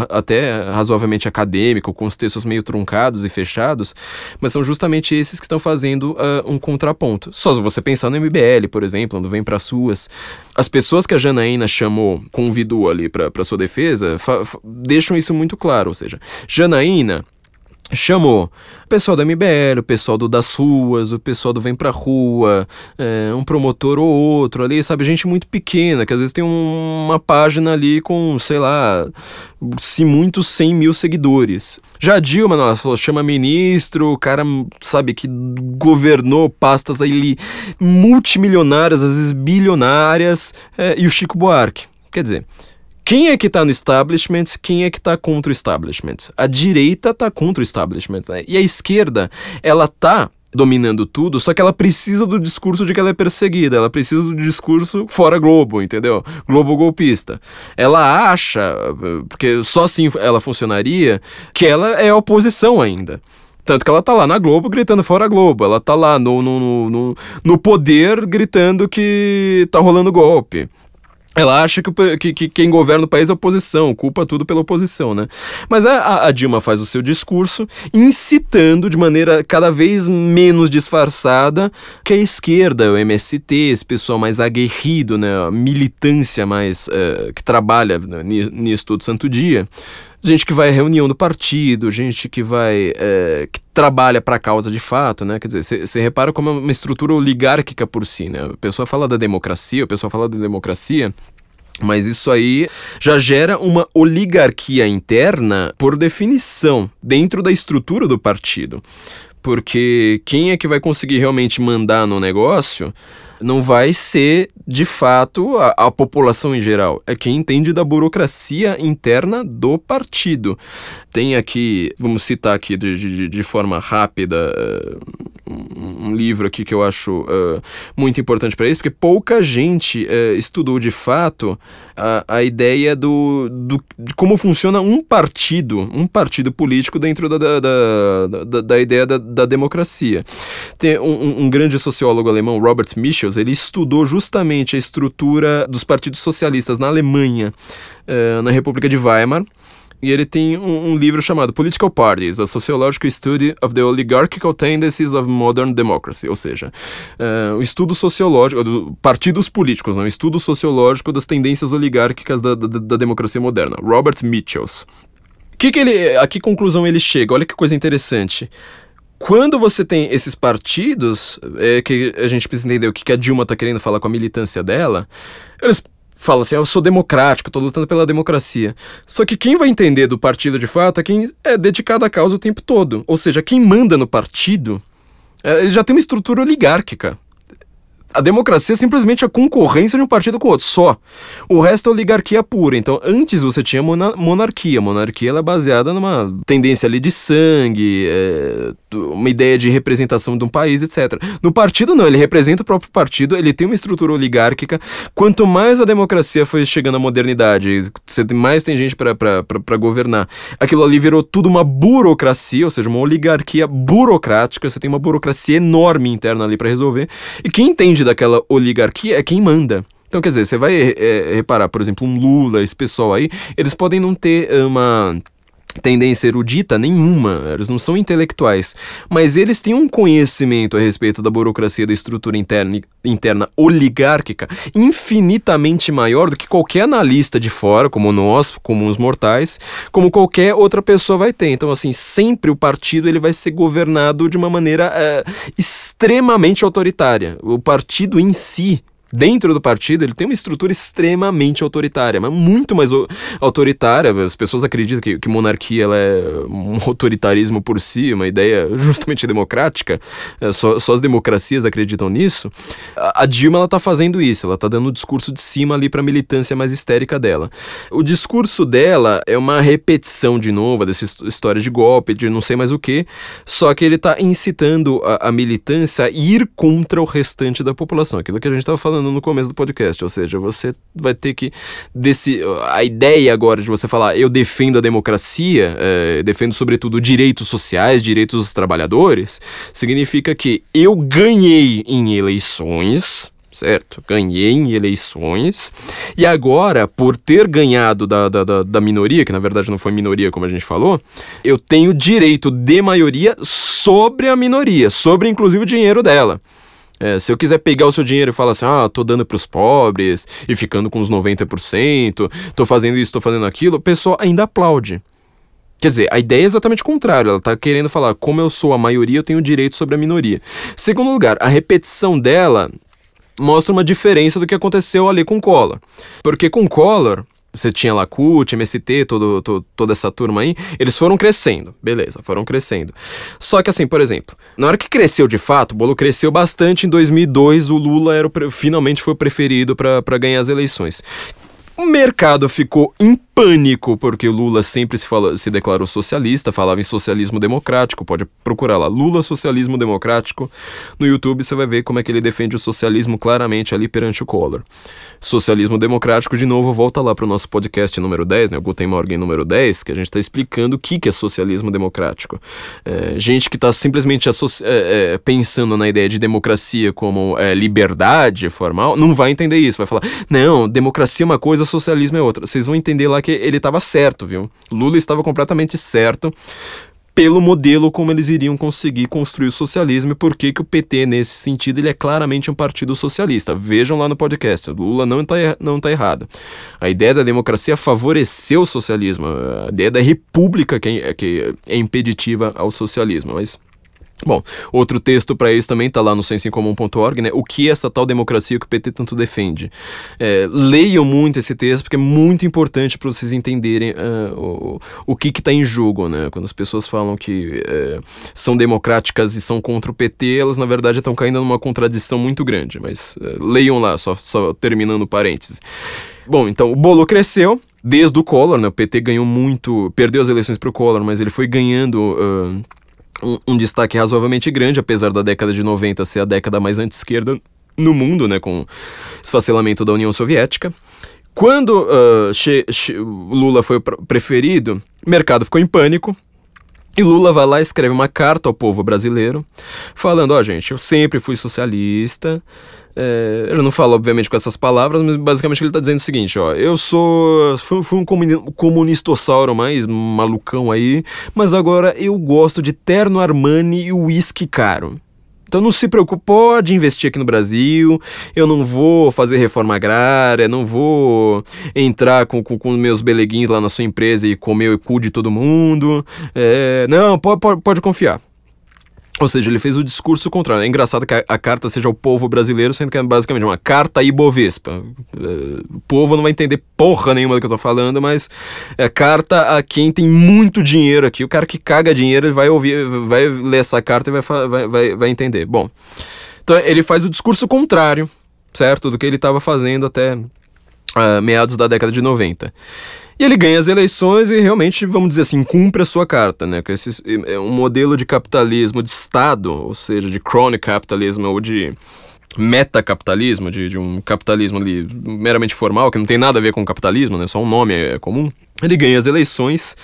até razoavelmente acadêmico, com os textos meio truncados e fechados, mas são justamente esses que estão fazendo uh, um contraponto. Só se você pensar no MBL, por exemplo, quando vem para suas, as pessoas que a Janaína chamou, convidou ali para sua defesa, deixam isso muito claro, ou seja, Janaína chamou o pessoal do MBL, o pessoal do Das Ruas, o pessoal do Vem Pra Rua, é, um promotor ou outro ali, sabe? Gente muito pequena, que às vezes tem um, uma página ali com, sei lá, se muitos 100 mil seguidores. Já a Dilma, nossa, chama ministro, o cara, sabe, que governou pastas aí multimilionárias, às vezes bilionárias, é, e o Chico Buarque. Quer dizer, quem é que tá no establishment? Quem é que tá contra o establishment? A direita tá contra o establishment, né? E a esquerda, ela tá dominando tudo, só que ela precisa do discurso de que ela é perseguida, ela precisa do discurso fora Globo, entendeu? Globo golpista. Ela acha, porque só assim ela funcionaria, que ela é oposição ainda. Tanto que ela tá lá na Globo gritando fora Globo. Ela tá lá no, no, no, no poder gritando que tá rolando golpe. Ela acha que, que, que, quem governa o país é a oposição, culpa tudo pela oposição, né? Mas a, a, Dilma faz o seu discurso incitando de maneira cada vez menos disfarçada que a esquerda, o MST, esse pessoal mais aguerrido, né? A militância mais uh, que trabalha nisso todo santo dia, gente que vai à reunião do partido, gente que vai. É, que trabalha para a causa de fato, né? Quer dizer, você repara como é uma estrutura oligárquica por si, né? A pessoa fala da democracia, o pessoal fala da democracia. Mas isso aí já gera uma oligarquia interna por definição, dentro da estrutura do partido. Porque quem é que vai conseguir realmente mandar no negócio não vai ser, de fato, a, a, população em geral. É quem entende da burocracia interna do partido. Tem aqui, vamos citar aqui de, de, de forma rápida, uh, um, livro aqui que eu acho uh, muito importante para isso, porque pouca gente uh, estudou de fato a, a ideia do, do, de como funciona um partido, um partido político dentro da, da, da, da, da ideia da, da democracia. Tem um, um grande sociólogo alemão, Robert Michel, ele estudou justamente a estrutura dos partidos socialistas na Alemanha, uh, na República de Weimar, e ele tem um, um, livro chamado Political Parties, A Sociological Study of the Oligarchical Tendencies of Modern Democracy, ou seja, uh, o estudo sociológico, do, partidos políticos, não, um estudo sociológico das tendências oligárquicas da, da, da democracia moderna, Robert Mitchells. Que que ele, a que conclusão ele chega? Olha que coisa interessante. Quando você tem esses partidos, é que a gente precisa entender o que a Dilma está querendo falar com a militância dela, eles fala assim, ah, eu sou democrático, tô lutando pela democracia. Só que quem vai entender do partido de fato é quem é dedicado à causa o tempo todo. Ou seja, quem manda no partido, é, ele já tem uma estrutura oligárquica. A democracia é simplesmente a concorrência de um partido com o outro, só. O resto é oligarquia pura. Então, antes você tinha mona monarquia. A monarquia ela é baseada numa tendência ali de sangue, é, uma ideia de representação de um país, etc. No partido, não. Ele representa o próprio partido, ele tem uma estrutura oligárquica. Quanto mais a democracia foi chegando à modernidade, mais tem gente para governar. Aquilo ali virou tudo uma burocracia, ou seja, uma oligarquia burocrática. Você tem uma burocracia enorme interna ali para resolver. E quem entende daquela oligarquia é quem manda. Então, quer dizer, você vai é, reparar, por exemplo, um Lula, esse pessoal aí, eles podem não ter uma tendência erudita nenhuma, eles não são intelectuais, mas eles têm um conhecimento a respeito da burocracia da estrutura interna, interna oligárquica infinitamente maior do que qualquer analista de fora, como nós, como os mortais, como qualquer outra pessoa vai ter. Então, assim, sempre o partido ele vai ser governado de uma maneira é, extremamente autoritária. O partido em si, dentro do partido, ele tem uma estrutura extremamente autoritária, mas muito mais autoritária. As pessoas acreditam que, que monarquia ela é um autoritarismo por si, uma ideia justamente democrática. É, só, só, as democracias acreditam nisso. A, a Dilma ela tá fazendo isso, ela tá dando o discurso de cima ali para a militância mais histérica dela. O discurso dela é uma repetição de novo dessa história de golpe, de não sei mais o que, só que ele tá incitando a, a militância a ir contra o restante da população, aquilo que a gente tava falando falando no começo do podcast, ou seja, você vai ter que desse a ideia agora de você falar eu defendo a democracia, é, defendo sobretudo direitos sociais, direitos dos trabalhadores, significa que eu ganhei em eleições, certo? Ganhei em eleições. E agora, por ter ganhado da, da, da, da, minoria, que na verdade não foi minoria, como a gente falou, eu tenho direito de maioria sobre a minoria, sobre inclusive o dinheiro dela. É, se eu quiser pegar o seu dinheiro e falar assim, ah, tô dando para os pobres e ficando com os 90%, tô fazendo isso, tô fazendo aquilo, o pessoal ainda aplaude. Quer dizer, a ideia é exatamente o contrário. Ela está querendo falar, como eu sou a maioria, eu tenho direito sobre a minoria. Segundo lugar, a repetição dela mostra uma diferença do que aconteceu ali com Collor. Porque com Collor, você tinha lá CUT, MST, todo, toda essa turma aí, eles foram crescendo, beleza, foram crescendo. Só que assim, por exemplo, na hora que cresceu de fato, o bolo cresceu bastante em 2002, o Lula era o, finalmente foi o preferido para ganhar as eleições. O mercado ficou em pânico, porque o Lula sempre se, fala, se declarou socialista, falava em socialismo democrático. Pode procurar lá, Lula Socialismo Democrático. No YouTube você vai ver como é que ele defende o socialismo claramente ali perante o Collor. Socialismo democrático, de novo, volta lá para o nosso podcast número 10, né, o Guten Morgen número 10, que a gente está explicando o que, que é socialismo democrático. É, gente que está simplesmente é, é, pensando na ideia de democracia como é, liberdade formal, não vai entender isso. Vai falar, não, democracia é uma coisa, socialismo é outra. Vocês vão entender lá que ele estava certo, viu? Lula estava completamente certo pelo modelo como eles iriam conseguir construir o socialismo e por que, que o PT, nesse sentido, ele é claramente um partido socialista. Vejam lá no podcast, Lula não está não tá errado. A ideia da democracia favoreceu o socialismo, a ideia da república que é, que é impeditiva ao socialismo, mas... Bom, outro texto para isso também está lá no sensoincomum.org, né? O que é essa tal democracia que o PT tanto defende? É, leiam muito esse texto porque é muito importante para vocês entenderem uh, o, o que está em jogo, né? Quando as pessoas falam que uh, são democráticas e são contra o PT, elas na verdade estão caindo numa contradição muito grande. Mas uh, leiam lá, só, só terminando parênteses. Bom, então o bolo cresceu, desde o Collor, né? O PT ganhou muito, perdeu as eleições para o Collor, mas ele foi ganhando uh, um, um, destaque razoavelmente grande, apesar da década de 90 ser a década mais anti-esquerda no mundo, né, com esfacelamento da União Soviética. Quando uh, che, che, Lula foi preferido, o mercado ficou em pânico, e Lula vai lá e escreve uma carta ao povo brasileiro, falando: Ó, oh, gente, eu sempre fui socialista, é, ele não fala, obviamente, com essas palavras, mas basicamente ele está dizendo o seguinte: ó, eu sou. Fui, fui um comunistossauro mais malucão aí, mas agora eu gosto de terno Armani e uísque caro. Então não se preocupe, pode investir aqui no Brasil. Eu não vou fazer reforma agrária, não vou entrar com, com, com meus beleguins lá na sua empresa e comer o cu de todo mundo. É, não, pode, pode, pode confiar. Ou seja, ele fez o discurso contrário. É engraçado que a, a carta seja o povo brasileiro, sendo que é basicamente uma carta ibovespa. É, o povo não vai entender porra nenhuma do que eu tô falando, mas é carta a quem tem muito dinheiro aqui. O cara que caga dinheiro, ele vai ouvir, vai ler essa carta e vai, vai, vai, vai entender. Bom, então ele faz o discurso contrário, certo? Do que ele estava fazendo até uh, meados da década de 90. E ele ganha as eleições e realmente, vamos dizer assim, cumpre a sua carta, né? Que esse é um modelo de capitalismo de Estado, ou seja, de crony capitalismo ou de metacapitalismo, de, de um capitalismo ali meramente formal, que não tem nada a ver com capitalismo, né? Só um nome é comum. Ele ganha as eleições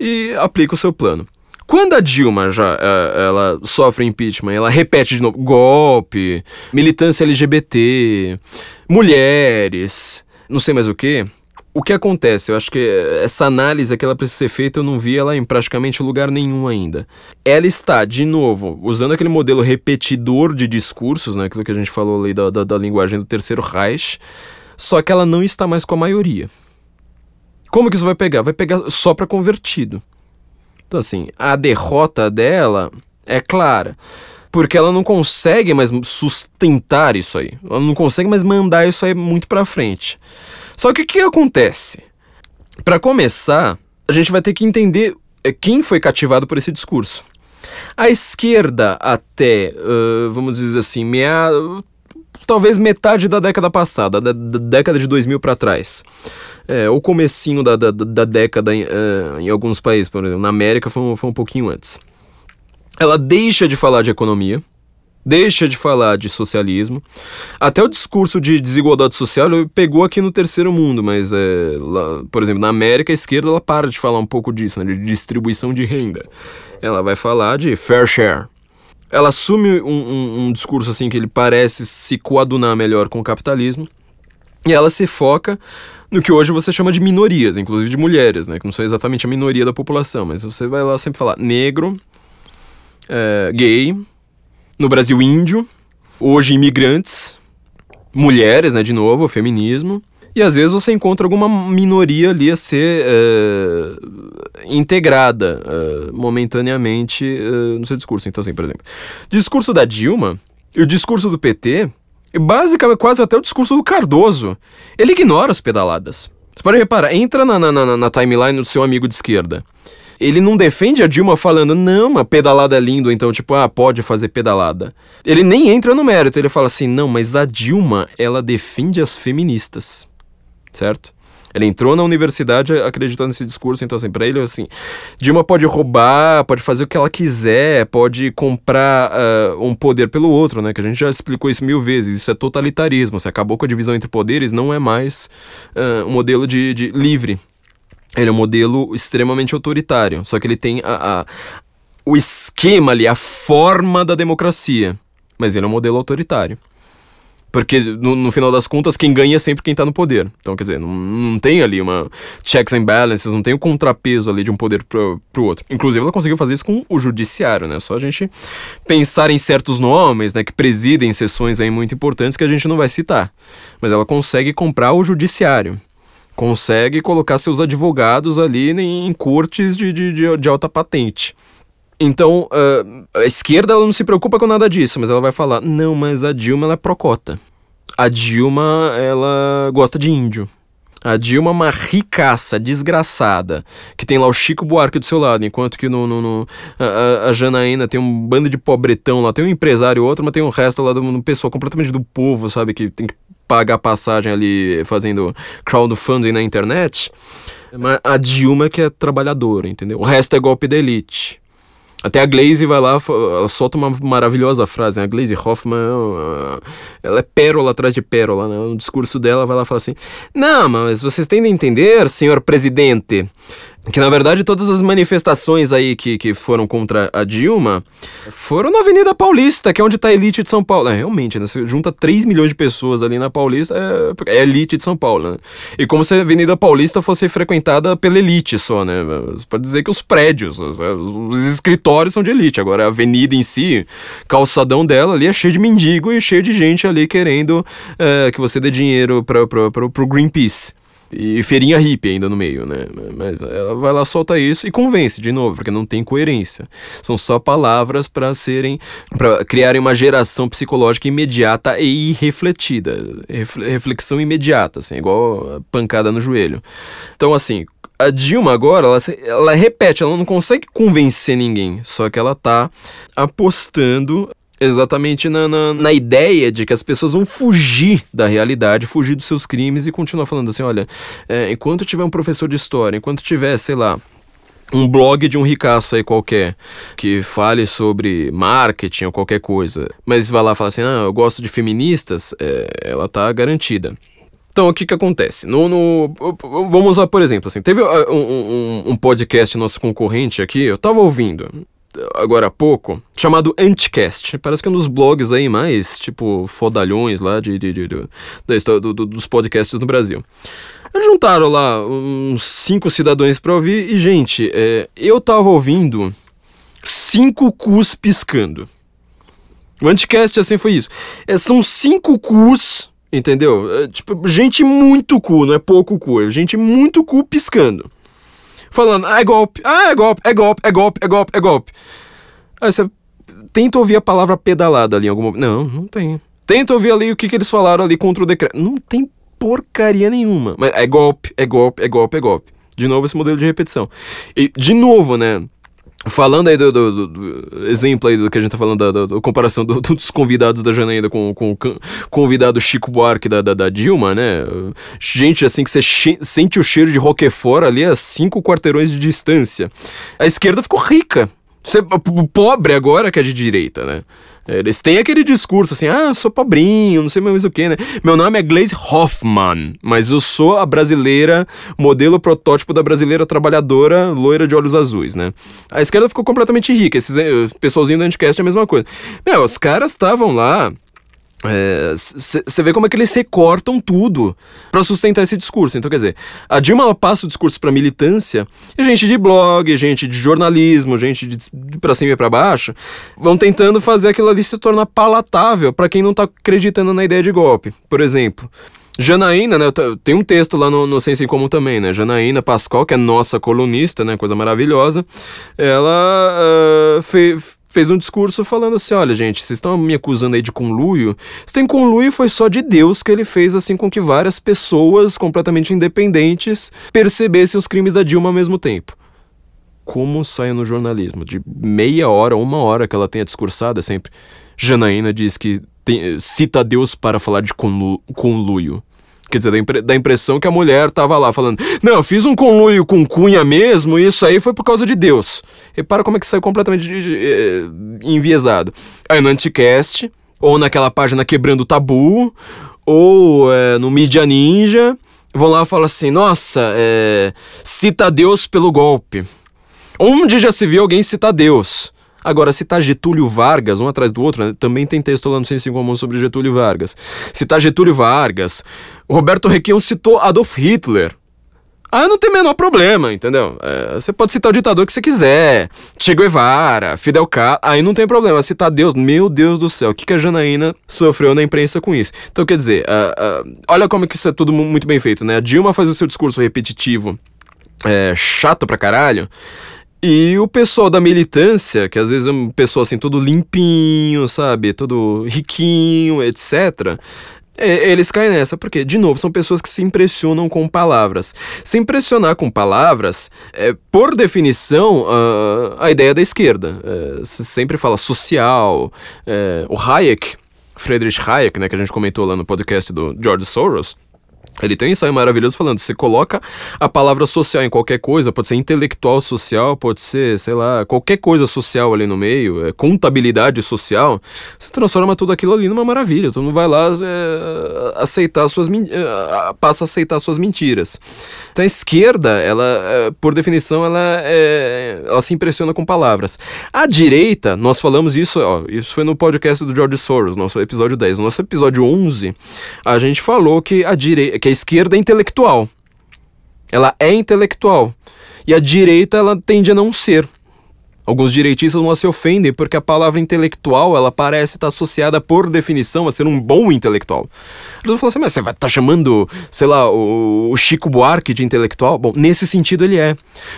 e aplica o seu plano. Quando a Dilma já é, ela sofre impeachment, ela repete de novo golpe, militância LGBT, mulheres, não sei mais o que, o que acontece? Eu acho que essa análise que ela precisa ser feita, eu não vi ela em praticamente lugar nenhum ainda. Ela está, de novo, usando aquele modelo repetidor de discursos, né, aquilo que a gente falou ali da, da, da linguagem do terceiro Reich, só que ela não está mais com a maioria. Como que isso vai pegar? Vai pegar só para convertido. Então, assim, a derrota dela é clara. Porque ela não consegue mais sustentar isso aí. Ela não consegue mais mandar isso aí muito pra frente. Só que o que acontece? Para começar, a gente vai ter que entender é, quem foi cativado por esse discurso. A esquerda até, uh, vamos dizer assim, meia, talvez metade da década passada, da, da década de 2000 para trás. É, o comecinho da, da, da década em, uh, em, alguns países, por exemplo, na América foi, foi um pouquinho antes. Ela deixa de falar de economia, deixa de falar de socialismo. Até o discurso de desigualdade social pegou aqui no terceiro mundo, mas, é, lá, por exemplo, na América, a esquerda ela para de falar um pouco disso, né, de distribuição de renda. Ela vai falar de fair share. Ela assume um, um, um discurso assim que ele parece se coadunar melhor com o capitalismo. E ela se foca no que hoje você chama de minorias, inclusive de mulheres, né? Que não são exatamente a minoria da população, mas você vai lá sempre falar negro, é, gay, no Brasil índio, hoje imigrantes, mulheres, né, de novo, feminismo. E às vezes você encontra alguma minoria ali a ser uh, integrada uh, momentaneamente uh, no seu discurso. Então, assim, por exemplo, discurso da Dilma e o discurso do PT, e basicamente quase até o discurso do Cardoso, ele ignora as pedaladas. Você pode reparar, entra na, na, na, na timeline do seu amigo de esquerda ele não defende a Dilma falando, não, a pedalada é lindo, então, tipo, ah, pode fazer pedalada. Ele nem entra no mérito, ele fala assim, não, mas a Dilma, ela defende as feministas, certo? Ele entrou na universidade acreditando nesse discurso, então, assim, pra ele, assim, Dilma pode roubar, pode fazer o que ela quiser, pode comprar uh, um poder pelo outro, né? Que a gente já explicou isso mil vezes. Isso é totalitarismo. Você acabou com a divisão entre poderes, não é mais uh, um modelo de, de livre ele é um modelo extremamente autoritário, só que ele tem a, a, o esquema ali, a forma da democracia, mas ele é um modelo autoritário. Porque, no, no, final das contas, quem ganha é sempre quem tá no poder. Então, quer dizer, não, não tem ali uma checks and balances, não tem o um contrapeso ali de um poder pro, pro outro. Inclusive, ela conseguiu fazer isso com o judiciário, né? Só a gente pensar em certos nomes, né, que presidem sessões aí muito importantes que a gente não vai citar. Mas ela consegue comprar o judiciário consegue colocar seus advogados ali em cortes de, de, de, de alta patente. Então, uh, a esquerda ela não se preocupa com nada disso, mas ela vai falar: não, mas a Dilma ela é procota. A Dilma ela gosta de índio. A Dilma é uma ricaça, desgraçada, que tem lá o Chico Buarque do seu lado, enquanto que no, no, no a, a, Janaína tem um bando de pobretão lá, tem um empresário outro, mas tem um resto lá do um pessoal completamente do povo, sabe, que tem que pagar passagem ali fazendo crowdfunding na internet. Mas a Dilma que é trabalhadora, entendeu? O resto é golpe da elite. Até a Glaze vai lá, solta uma maravilhosa frase, né? A Glaze Hoffman, ela é pérola atrás de pérola, né? No discurso dela vai lá e fala assim: Não, mas vocês têm de entender, senhor presidente, que na verdade todas as manifestações aí que, que foram contra a Dilma foram na Avenida Paulista, que é onde tá a elite de São Paulo. É, realmente, né? Você junta 3 milhões de pessoas ali na Paulista, é, é elite de São Paulo, né? E como se a Avenida Paulista fosse frequentada pela elite só, né? Você pode dizer que os prédios, os, os escritórios são de elite. Agora a avenida em si, calçadão dela ali é cheio de mendigo e cheio de gente ali querendo é, que você dê dinheiro para pro Greenpeace. E feirinha hippie ainda no meio, né? Mas ela vai lá, solta isso e convence de novo, porque não tem coerência. São só palavras para serem. para criarem uma geração psicológica imediata e irrefletida. Reflexão imediata, assim, igual pancada no joelho. Então, assim, a Dilma agora, ela, ela repete, ela não consegue convencer ninguém, só que ela tá apostando exatamente na, na, na, ideia de que as pessoas vão fugir da realidade, fugir dos seus crimes e continuar falando assim: olha, é, enquanto tiver um professor de história, enquanto tiver, sei lá. Um blog de um ricaço aí qualquer que fale sobre marketing ou qualquer coisa, mas vai lá e fala assim: ah, eu gosto de feministas, é, ela tá garantida. Então, o que que acontece? No, no, vamos usar, por exemplo, assim, teve uh, um, um, um podcast nosso concorrente aqui, eu tava ouvindo, agora há pouco, chamado Anticast. Parece que é um dos blogs aí mais, tipo, fodalhões lá de, de, de, de da história do, do, dos podcasts no Brasil. Eles juntaram lá uns cinco cidadãos pra ouvir e, gente, é, eu tava ouvindo cinco cus piscando. O Anticast, assim, foi isso. É, são cinco cus, entendeu? É, tipo, gente muito cu, não é pouco cu, é gente muito cu piscando falando, ah, é golpe, ah, é golpe, é golpe, é golpe, é golpe, é golpe. Aí você tenta ouvir a palavra pedalada ali em algum momento. Não, não tem. Tenta ouvir ali o que, que eles falaram ali contra o decreto. Não tem porcaria nenhuma. Mas é golpe, é golpe, é golpe, é golpe. De novo esse modelo de repetição. E, de novo, né? Falando aí do, do, do, exemplo aí do que a gente tá falando, da, comparação do, dos convidados da Janaína com, com o convidado Chico Buarque da, da, da, Dilma, né? Gente assim que você sente o cheiro de Roquefort ali a cinco quarteirões de distância. A esquerda ficou rica. Você, pobre agora que é de direita, né? Eles têm aquele discurso assim, ah, sou pobrinho, não sei mais o que, né? Meu nome é Glaze Hoffman, mas eu sou a brasileira, modelo protótipo da brasileira trabalhadora, loira de olhos azuis, né? A esquerda ficou completamente rica, esses eh, pessoalzinho do Anticast é a mesma coisa. Meu, os caras estavam lá você é, vê como é que eles recortam tudo para sustentar esse discurso. Então, quer dizer, a Dilma passa o discurso para militância e gente de blog, gente de jornalismo, gente de, de para cima e para baixo vão tentando fazer aquilo ali se tornar palatável para quem não tá acreditando na ideia de golpe. Por exemplo, Janaína, né? Tem um texto lá no, no Senso em Comum também, né? Janaína Pascoal, que é nossa colunista, né? Coisa maravilhosa. Ela uh, fez fez um discurso falando assim: olha, gente, vocês estão me acusando aí de conluio. Se tem conluio, foi só de Deus que ele fez assim com que várias pessoas completamente independentes percebessem os crimes da Dilma ao mesmo tempo. Como sai no jornalismo? De meia hora, uma hora que ela tenha discursado, é sempre. Janaína diz que tem, cita Deus para falar de conlu, conluio. Quer dizer, dá, impre dá a impressão que a mulher tava lá falando: Não, eu fiz um conluio com cunha mesmo e isso aí foi por causa de Deus. Repara como é que saiu completamente eh, enviesado. Aí no Anticast, ou naquela página Quebrando o Tabu, ou é, no Mídia Ninja, vão lá e falam assim: Nossa, é, cita Deus pelo golpe. Onde já se viu alguém citar Deus? Agora, citar Getúlio Vargas, um atrás do outro, né? também tem texto lá no Senso em Comum sobre Getúlio Vargas. Citar Getúlio Vargas, Roberto Requião citou Adolf Hitler. Ah, não tem menor problema, entendeu? É, você pode citar o ditador que você quiser, Che Guevara, Fidel Castro, aí não tem problema. Citar Deus, meu Deus do céu, o que, que a Janaína sofreu na imprensa com isso? Então, quer dizer, uh, uh, olha como que isso é tudo muito bem feito, né? A Dilma faz o seu discurso repetitivo, é, chato pra caralho, e o pessoal da militância, que às vezes é um pessoal assim, todo limpinho, sabe? Todo riquinho, etc. Eles caem nessa, porque, de novo, são pessoas que se impressionam com palavras. Se impressionar com palavras é, por definição, uh, a ideia da esquerda. Uh, se sempre fala social. Uh, o Hayek, Friedrich Hayek, né, que a gente comentou lá no podcast do George Soros, ele tem um ensaio maravilhoso falando: você coloca a palavra social em qualquer coisa, pode ser intelectual social, pode ser, sei lá, qualquer coisa social ali no meio, é, contabilidade social, você transforma tudo aquilo ali numa maravilha. Todo mundo vai lá é, aceitar suas é, passa a aceitar suas mentiras. Então a esquerda, ela, é, por definição, ela, é, ela se impressiona com palavras. A direita, nós falamos isso, ó, isso foi no podcast do George Soros, nosso episódio 10. No nosso episódio 11, a gente falou que a direita que a esquerda é intelectual. Ela é intelectual. E a direita, ela tende a não ser. Alguns direitistas não se ofendem porque a palavra intelectual ela parece estar associada por definição a ser um bom intelectual. Vão falar assim, mas você vai estar tá chamando, sei lá, o Chico Buarque de intelectual? Bom, nesse sentido ele é.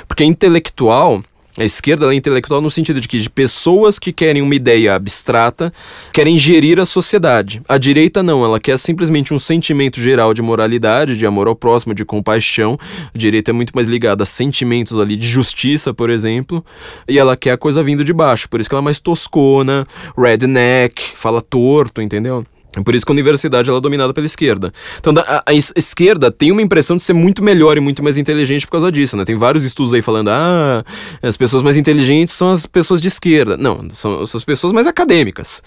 Porque intelectual a esquerda é intelectual no sentido de que de pessoas que querem uma ideia abstrata, querem gerir a sociedade. A direita não, ela quer simplesmente um sentimento geral de moralidade, de amor ao próximo, de compaixão. A direita é muito mais ligada a sentimentos ali de justiça, por exemplo, e ela quer a coisa vindo de baixo. Por isso que ela é mais toscona, redneck, fala torto, entendeu? Por isso que a universidade ela é dominada pela esquerda. Então a, a, esquerda tem uma impressão de ser muito melhor e muito mais inteligente por causa disso, né? Tem vários estudos aí falando, ah, as pessoas mais inteligentes são as pessoas de esquerda. Não, são, são as pessoas mais acadêmicas.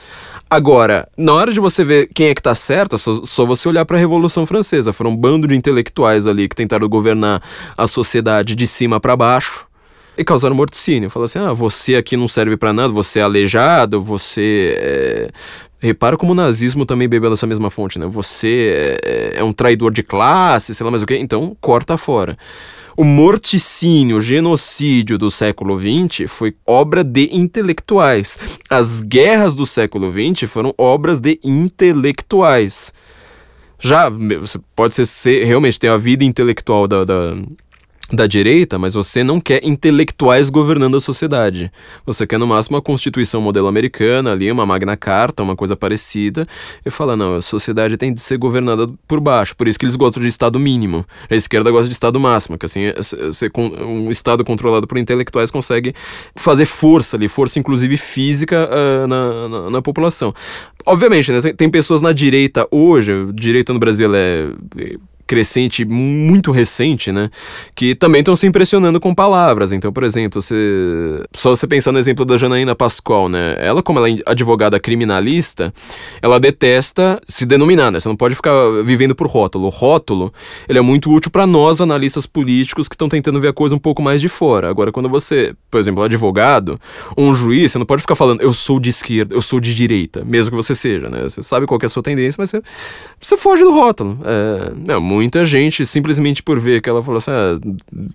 Agora, na hora de você ver quem é que tá certo, é só, só você olhar para a Revolução Francesa. Foram um bando de intelectuais ali que tentaram governar a sociedade de cima para baixo e causaram morticínio. Fala assim: ah, você aqui não serve para nada, você é aleijado, você é, Repara como o nazismo também bebeu dessa mesma fonte, né? Você é, é um traidor de classe, sei lá mais o que, então corta fora. O morticínio, o genocídio do século XX foi obra de intelectuais. As guerras do século XX foram obras de intelectuais. Já, você pode ser, ser realmente ter a vida intelectual da, da da direita, mas você não quer intelectuais governando a sociedade. Você quer no máximo uma constituição modelo americana, ali uma Magna Carta, uma coisa parecida, e fala não, a sociedade tem de ser governada por baixo. Por isso que eles gostam de estado mínimo. A esquerda gosta de estado máximo, que assim, ser um estado controlado por intelectuais consegue fazer força ali, força inclusive física uh, na, na, na, população. Obviamente, né, tem, tem pessoas na direita hoje, direita no Brasil é crescente muito recente, né? Que também estão se impressionando com palavras. Então, por exemplo, você, só você pensar no exemplo da Janaína Pascoal, né? Ela, como ela é advogada criminalista, ela detesta se denominar, né? Você não pode ficar vivendo por rótulo. O rótulo, ele é muito útil para nós, analistas políticos, que estão tentando ver a coisa um pouco mais de fora. Agora, quando você, por exemplo, é advogado, um juiz, você não pode ficar falando, eu sou de esquerda, eu sou de direita, mesmo que você seja, né? Você sabe qual é a sua tendência, mas você, você foge do rótulo. É, não, muita gente, simplesmente por ver que ela falou assim, ah,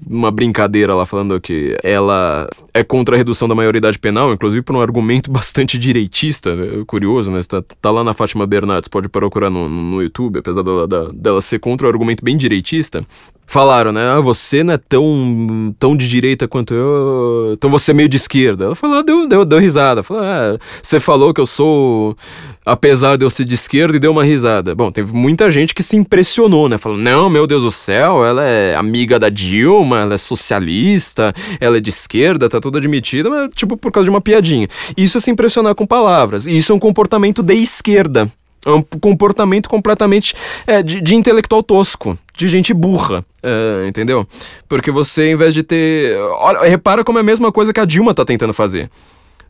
uma brincadeira lá falando que ela é contra a redução da maioridade penal, inclusive por um argumento bastante direitista, né? curioso, né? Tá, tá, lá na Fátima Bernardes, pode procurar no, no YouTube, apesar dela, dela ser contra o argumento bem direitista falaram, né? Ah, você não é tão, tão de direita quanto eu, então você é meio de esquerda. Ela falou, ah, deu, deu, deu risada. Falou, ah, você falou que eu sou, apesar de eu ser de esquerda, e deu uma risada. Bom, teve muita gente que se impressionou, né? Falou, não, meu Deus do céu, ela é amiga da Dilma, ela é socialista, ela é de esquerda, tá tudo admitida, mas tipo por causa de uma piadinha. Isso é se impressionar com palavras. Isso é um comportamento de esquerda. É um comportamento completamente é, de, de, intelectual tosco, de gente burra, é, entendeu? Porque você, em vez de ter. Olha, repara como é a mesma coisa que a Dilma tá tentando fazer.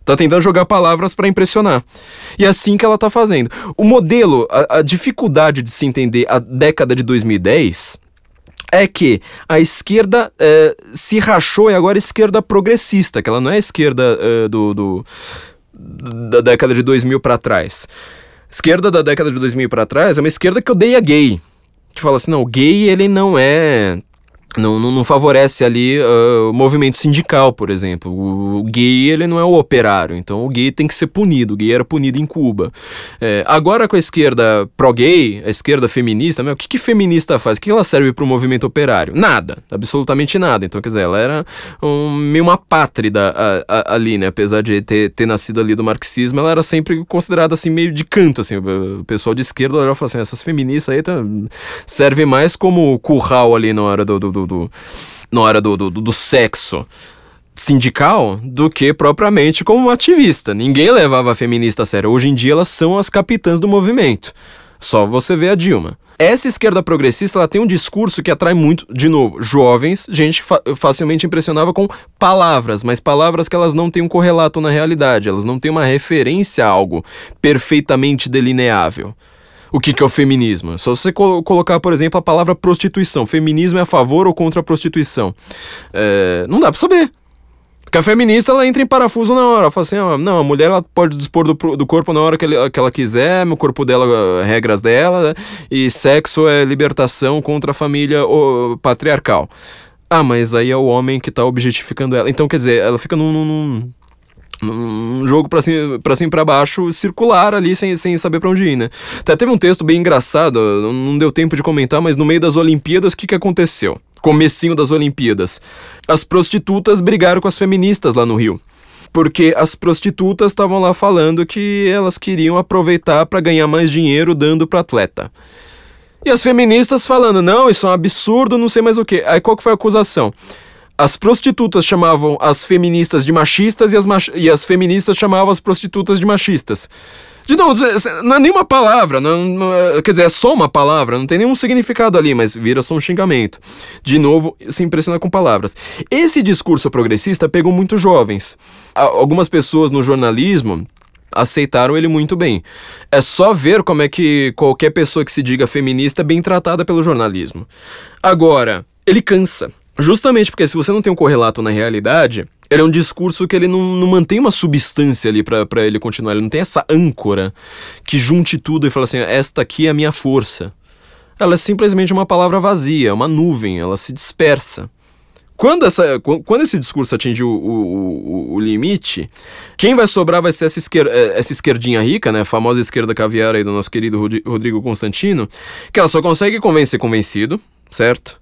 Tá tentando jogar palavras para impressionar. E é assim que ela tá fazendo. O modelo, a, a dificuldade de se entender a década de 2010 é que a esquerda é, se rachou e agora é esquerda progressista, que ela não é a esquerda é, do, do, da década de 2000 para trás esquerda da década de 2000 para trás é uma esquerda que odeia gay. Que fala assim, não, o gay ele não é não, não, não, favorece ali uh, o movimento sindical, por exemplo. O, gay, ele não é o operário, então o gay tem que ser punido. O gay era punido em Cuba. É, agora com a esquerda pró-gay, a esquerda feminista, meu, o que, que feminista faz? O que ela serve para o movimento operário? Nada, absolutamente nada. Então, quer dizer, ela era um, meio uma pátrida a, a, ali, né? Apesar de ter, ter nascido ali do marxismo, ela era sempre considerada assim, meio de canto, assim. O pessoal de esquerda olhava e falava assim, essas feministas aí tá, servem mais como curral ali na hora do, do do, do na hora do, do, do sexo sindical do que propriamente como ativista. Ninguém levava a feminista a sério. Hoje em dia elas são as capitãs do movimento. Só você vê a Dilma. Essa esquerda progressista ela tem um discurso que atrai muito, de novo, jovens, gente fa facilmente impressionava com palavras, mas palavras que elas não têm um correlato na realidade, elas não têm uma referência a algo perfeitamente delineável o que, que é o feminismo. Só você col colocar, por exemplo, a palavra prostituição. Feminismo é a favor ou contra a prostituição? É, não dá pra saber. Porque a feminista, ela entra em parafuso na hora. Ela fala assim, ah, não, a mulher ela pode dispor do, do corpo na hora que, ele, que ela quiser, o corpo dela, regras dela, né? e sexo é libertação contra a família o, patriarcal. Ah, mas aí é o homem que tá objetificando ela. Então, quer dizer, ela fica num, num, um jogo pra cima pra cima para baixo circular ali sem, sem saber para onde ir, né? Até teve um texto bem engraçado, não deu tempo de comentar, mas no meio das Olimpíadas o que que aconteceu? Comecinho das Olimpíadas. As prostitutas brigaram com as feministas lá no Rio. Porque as prostitutas estavam lá falando que elas queriam aproveitar para ganhar mais dinheiro dando para atleta. E as feministas falando, não, isso é um absurdo, não sei mais o que. Aí qual que foi a acusação? As prostitutas chamavam as feministas de machistas e as, mach... e as feministas chamavam as prostitutas de machistas. De novo, não é nenhuma palavra, não, não é, quer dizer, é só uma palavra, não tem nenhum significado ali, mas vira só um xingamento. De novo, se impressiona com palavras. Esse discurso progressista pegou muito jovens. Algumas pessoas no jornalismo aceitaram ele muito bem. É só ver como é que qualquer pessoa que se diga feminista é bem tratada pelo jornalismo. Agora, ele cansa. Justamente porque se você não tem um correlato na realidade, ele é um discurso que ele não, não mantém uma substância ali para ele continuar. Ele não tem essa âncora que junte tudo e fala assim: esta aqui é a minha força. Ela é simplesmente uma palavra vazia, uma nuvem, ela se dispersa. Quando, essa, quando esse discurso atinge o, o, o, limite, quem vai sobrar vai ser essa, esquer, eh, essa esquerdinha rica, né? A famosa esquerda caviar aí do nosso querido Rodrigo Constantino, que ela só consegue convencer convencido, certo?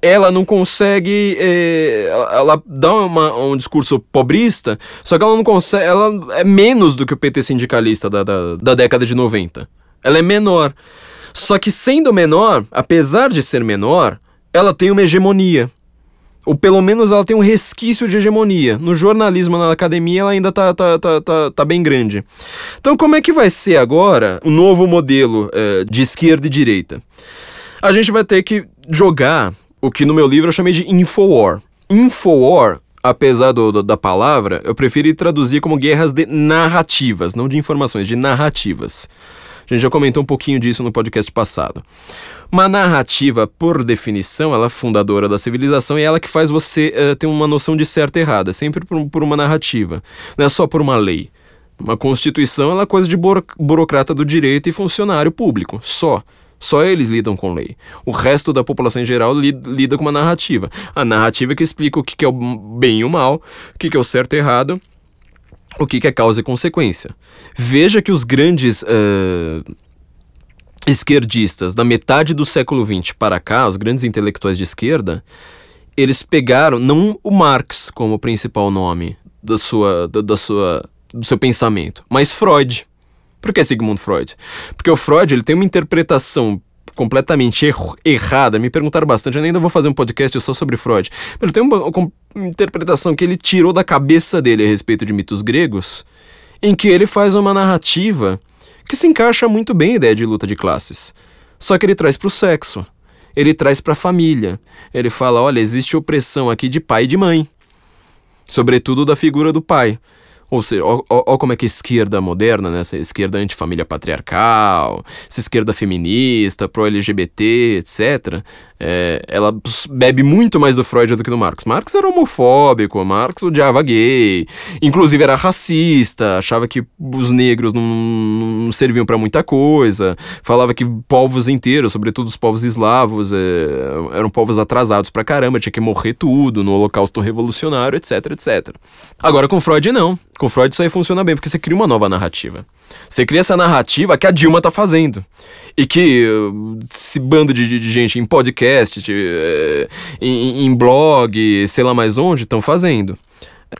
Ela não consegue. É, ela dá uma, um discurso pobrista, só que ela não consegue. Ela é menos do que o PT sindicalista da, da, da década de 90. Ela é menor. Só que sendo menor, apesar de ser menor, ela tem uma hegemonia. Ou pelo menos ela tem um resquício de hegemonia. No jornalismo, na academia, ela ainda tá, tá, tá, tá, tá bem grande. Então, como é que vai ser agora o novo modelo é, de esquerda e direita? A gente vai ter que jogar o que no meu livro eu chamei de Infowar. Infowar, apesar do, do, da palavra, eu preferi traduzir como guerras de narrativas, não de informações, de narrativas. A gente já comentou um pouquinho disso no podcast passado. Uma narrativa, por definição, ela é fundadora da civilização e é ela que faz você uh, ter uma noção de certo e errado. É sempre por, por, uma narrativa, não é só por uma lei. Uma constituição ela é coisa de buro burocrata do direito e funcionário público, só. Só eles lidam com lei. O resto da população em geral lida com uma narrativa. A narrativa que explica o que é o bem e o mal, o que é o certo e errado, o que é causa e consequência. Veja que os grandes uh, esquerdistas da metade do século XX para cá, os grandes intelectuais de esquerda, eles pegaram não o Marx como principal nome da sua, da, da sua, do seu pensamento, mas Freud. Por que Sigmund Freud? Porque o Freud ele tem uma interpretação completamente er errada. Me perguntaram bastante, eu ainda vou fazer um podcast só sobre Freud. Ele tem uma, uma interpretação que ele tirou da cabeça dele a respeito de mitos gregos, em que ele faz uma narrativa que se encaixa muito bem a ideia de luta de classes. Só que ele traz para o sexo. Ele traz para a família. Ele fala: olha, existe opressão aqui de pai e de mãe. Sobretudo da figura do pai. Ou seja, ó, como é que a esquerda moderna, né, essa esquerda antifamília patriarcal, essa esquerda feminista, pro-LGBT, etc., é, ela bebe muito mais do Freud do que do Marx. Marx era homofóbico, Marx odiava gay, inclusive era racista, achava que os negros não, não serviam para muita coisa, falava que povos inteiros, sobretudo os povos eslavos, é, eram povos atrasados pra caramba, tinha que morrer tudo no holocausto revolucionário, etc, etc. Agora com Freud não. Com Freud isso aí funciona bem, porque você cria uma nova narrativa. Você cria essa narrativa que a Dilma tá fazendo. E que esse bando de, de, gente em podcast, de, uh, em, em blog, sei lá mais onde, estão fazendo.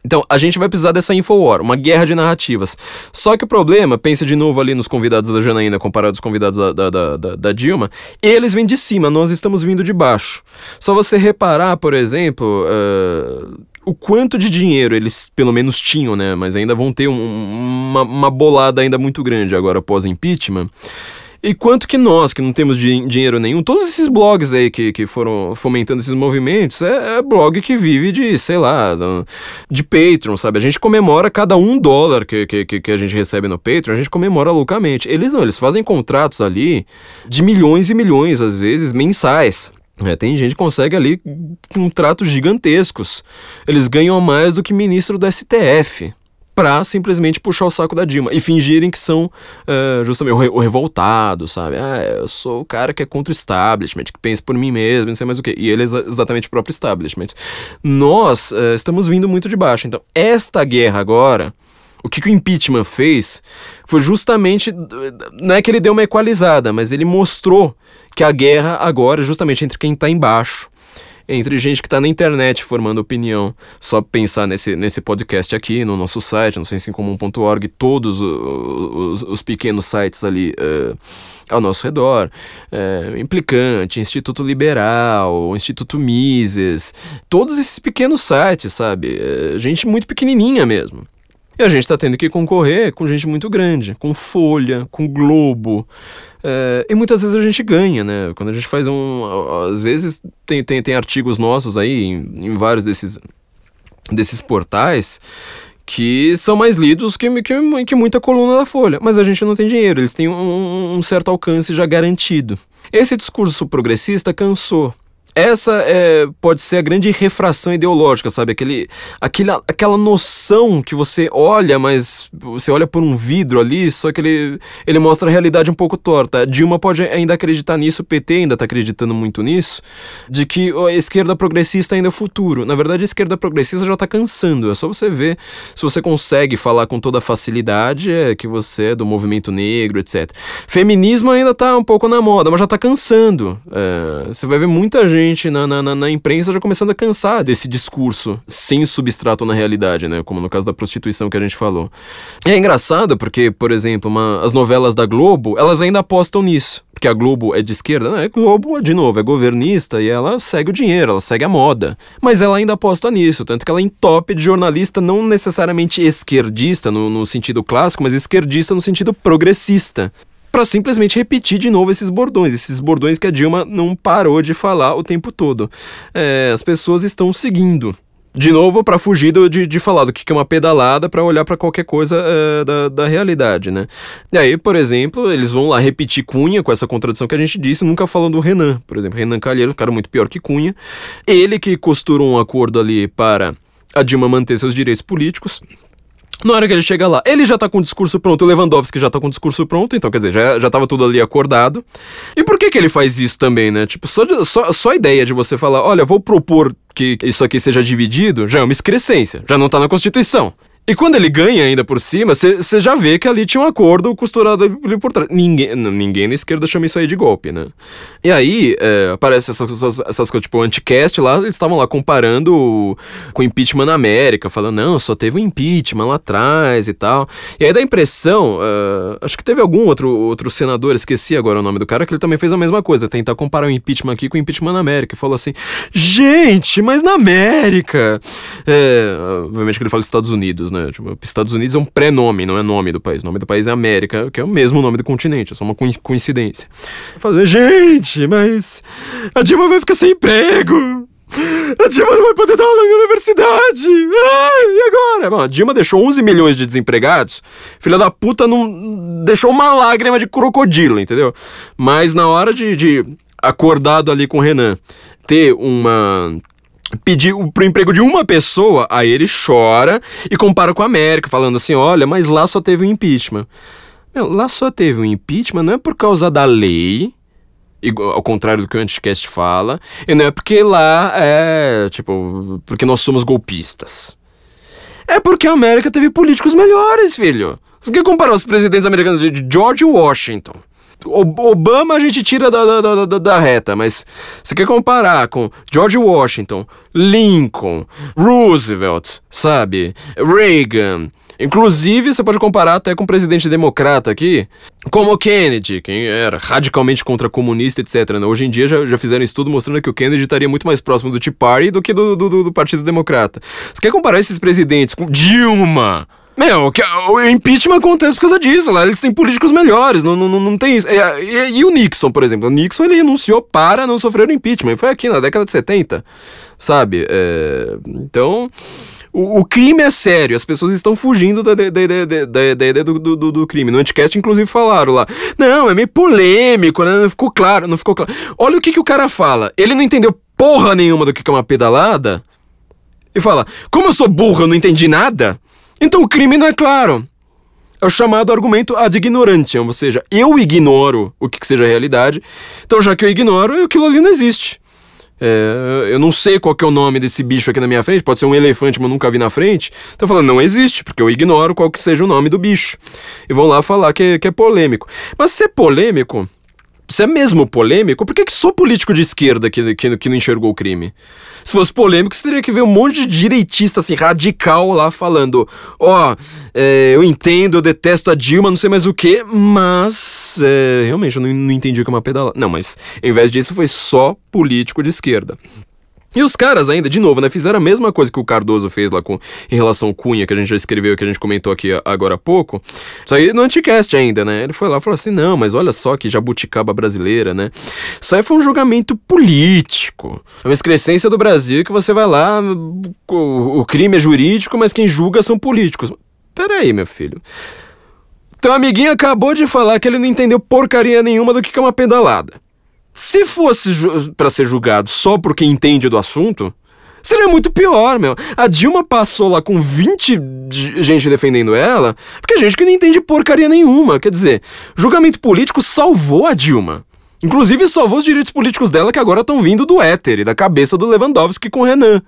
Então, a gente vai precisar dessa Infowar, uma guerra de narrativas. Só que o problema, pensa de novo ali nos convidados da Janaína comparado aos convidados da, da, da, da, Dilma, eles vêm de cima, nós estamos vindo de baixo. Só você reparar, por exemplo, uh, o quanto de dinheiro eles pelo menos tinham, né? Mas ainda vão ter um, uma, uma bolada ainda muito grande agora após impeachment. E quanto que nós, que não temos dinheiro nenhum, todos esses blogs aí que, que foram fomentando esses movimentos, é, é blog que vive de, sei lá, de Patreon, sabe? A gente comemora cada um dólar que, que, que a gente recebe no Patreon, a gente comemora loucamente. Eles não, eles fazem contratos ali de milhões e milhões, às vezes, mensais. É, tem gente que consegue ali contratos gigantescos. Eles ganham mais do que ministro do STF pra simplesmente puxar o saco da Dilma e fingirem que são uh, justamente o, re o, revoltado, sabe? Ah, eu sou o cara que é contra o establishment, que pensa por mim mesmo, não sei mais o que. E ele é exatamente o próprio establishment. Nós uh, estamos vindo muito de baixo. Então, esta guerra agora O que, que o impeachment fez foi justamente. Não é que ele deu uma equalizada, mas ele mostrou que a guerra agora é justamente entre quem está embaixo entre gente que está na internet formando opinião. Só pensar nesse, nesse podcast aqui, no nosso site, no sensoincomum.org, todos os, os, os, pequenos sites ali uh, ao nosso redor. Uh, Implicante, Instituto Liberal, Instituto Mises, todos esses pequenos sites, sabe? Uh, gente muito pequenininha mesmo. E a gente está tendo que concorrer com gente muito grande, com Folha, com Globo. É, e muitas vezes a gente ganha, né? Quando a gente faz um. Às vezes tem, tem, tem artigos nossos aí em, em vários desses, desses portais que são mais lidos que, que, que, muita coluna da Folha. Mas a gente não tem dinheiro, eles têm um, um certo alcance já garantido. Esse discurso progressista cansou essa é, pode ser a grande refração ideológica, sabe? Aquele, aquele, aquela noção que você olha, mas você olha por um vidro ali, só que ele, ele mostra a realidade um pouco torta. Dilma pode ainda acreditar nisso, o PT ainda está acreditando muito nisso, de que a esquerda progressista ainda é o futuro. Na verdade, a esquerda progressista já está cansando. É só você ver se você consegue falar com toda facilidade é que você é do movimento negro, etc. Feminismo ainda está um pouco na moda, mas já está cansando. É, você vai ver muita gente gente na, na, na, imprensa já começando a cansar desse discurso sem substrato na realidade, né? Como no caso da prostituição que a gente falou. E é engraçado porque, por exemplo, uma, as novelas da Globo, elas ainda apostam nisso. Porque a Globo é de esquerda, não é? Globo, de novo, é governista e ela segue o dinheiro, ela segue a moda. Mas ela ainda aposta nisso, tanto que ela entope de jornalista não necessariamente esquerdista no, no sentido clássico, mas esquerdista no sentido progressista para simplesmente repetir de novo esses bordões, esses bordões que a Dilma não parou de falar o tempo todo. É, as pessoas estão seguindo. De novo, para fugir de, de falar do que é uma pedalada para olhar para qualquer coisa é, da, da realidade, né? E aí, por exemplo, eles vão lá repetir Cunha com essa contradição que a gente disse, nunca falando do Renan. Por exemplo, Renan Calheiro, um cara muito pior que Cunha. Ele que costurou um acordo ali para a Dilma manter seus direitos políticos, na hora que ele chega lá, ele já tá com o discurso pronto, o Lewandowski já tá com o discurso pronto, então quer dizer, já, já tava tudo ali acordado. E por que que ele faz isso também, né? Tipo, só, só, só a ideia de você falar, olha, vou propor que isso aqui seja dividido, já é uma excrescência, já não tá na Constituição. E quando ele ganha ainda por cima, você já vê que ali tinha um acordo costurado ali por trás. Ninguém, ninguém na esquerda chama isso aí de golpe, né? E aí, é, aparece essas, essas, essas coisas, tipo, o anticast lá, eles estavam lá comparando com o impeachment na América, falando, não, só teve um impeachment lá atrás e tal. E aí dá a impressão, uh, acho que teve algum outro, outro senador, esqueci agora o nome do cara, que ele também fez a mesma coisa, tentar comparar o impeachment aqui com o impeachment na América. E falou assim, gente, mas na América... É, obviamente que ele fala Estados Unidos, né? Né? Tipo, Estados Unidos é um pré-nome, não é nome do país. O nome do país é América, que é o mesmo nome do continente, é só uma coincidência. Fazer, gente, mas a Dilma vai ficar sem emprego. A Dilma não vai poder dar aula na universidade! E agora? Bom, a Dilma deixou 11 milhões de desempregados. Filha da puta não deixou uma lágrima de crocodilo, entendeu? Mas na hora de, de acordado ali com o Renan, ter uma pedir pro emprego de uma pessoa, aí ele chora e compara com a América, falando assim: olha, mas lá só teve um impeachment. Meu, lá só teve um impeachment, não é por causa da lei, ao contrário do que o Anticast fala, e não é porque lá é, tipo, porque nós somos golpistas. É porque a América teve políticos melhores, filho. Você quer comparar os presidentes americanos de George Washington? Obama a gente tira da, da, da, da, reta, mas você quer comparar com George Washington, Lincoln, Roosevelt, sabe? Reagan. Inclusive, você pode comparar até com o presidente democrata aqui, como Kennedy, quem era radicalmente contra comunista, etc. Né? Hoje em dia já, já fizeram estudo mostrando que o Kennedy estaria muito mais próximo do Tea Party do que do, do, do Partido Democrata. Você quer comparar esses presidentes com Dilma? Meu, o impeachment acontece por causa disso. Lá eles têm políticos melhores, não, não, não tem isso. E, e, e, o Nixon, por exemplo. O Nixon ele renunciou para não sofrer o impeachment. Foi aqui na década de 70, sabe? É, então. O, o, crime é sério, as pessoas estão fugindo da, da, da, da, ideia do, do, do, crime. No Anticast, inclusive, falaram lá. Não, é meio polêmico, né? Não ficou claro, não ficou claro. Olha o que, que o cara fala. Ele não entendeu porra nenhuma do que é uma pedalada. E fala: Como eu sou burro, eu não entendi nada. Então o crime não é claro. É o chamado argumento ad ignorantiam, ou seja, eu ignoro o que, que seja a realidade, então já que eu ignoro, aquilo ali não existe. É, eu não sei qual é o nome desse bicho aqui na minha frente, pode ser um elefante, mas nunca vi na frente. Então falando, não existe, porque eu ignoro qual que seja o nome do bicho. E vão lá falar que, é, que é polêmico. Mas ser polêmico, se é mesmo polêmico, por que, que só político de esquerda que, que, que não enxergou o crime? Se fosse polêmico, você teria que ver um monte de direitista, assim, radical lá falando: Ó, oh, é, eu entendo, eu detesto a Dilma, não sei mais o que, mas. É, realmente, eu não, não entendi o que é uma pedalada. Não, mas em vez disso foi só político de esquerda. E os caras ainda, de novo, né, fizeram a mesma coisa que o Cardoso fez lá com, em relação ao Cunha, que a gente já escreveu, que a gente comentou aqui agora há pouco. Isso aí no Anticast ainda, né? Ele foi lá e falou assim: não, mas olha só que jabuticaba brasileira, né? Isso aí foi um julgamento político. É uma excrescência do Brasil que você vai lá, o, o crime é jurídico, mas quem julga são políticos. Peraí, meu filho. Teu amiguinho acabou de falar que ele não entendeu porcaria nenhuma do que é uma pedalada. Se fosse para ser julgado só por quem entende do assunto, seria muito pior, meu. A Dilma passou lá com 20 gente defendendo ela, porque a gente que não entende porcaria nenhuma. Quer dizer, julgamento político salvou a Dilma. Inclusive salvou os direitos políticos dela que agora estão vindo do éter e da cabeça do Lewandowski com o Renan.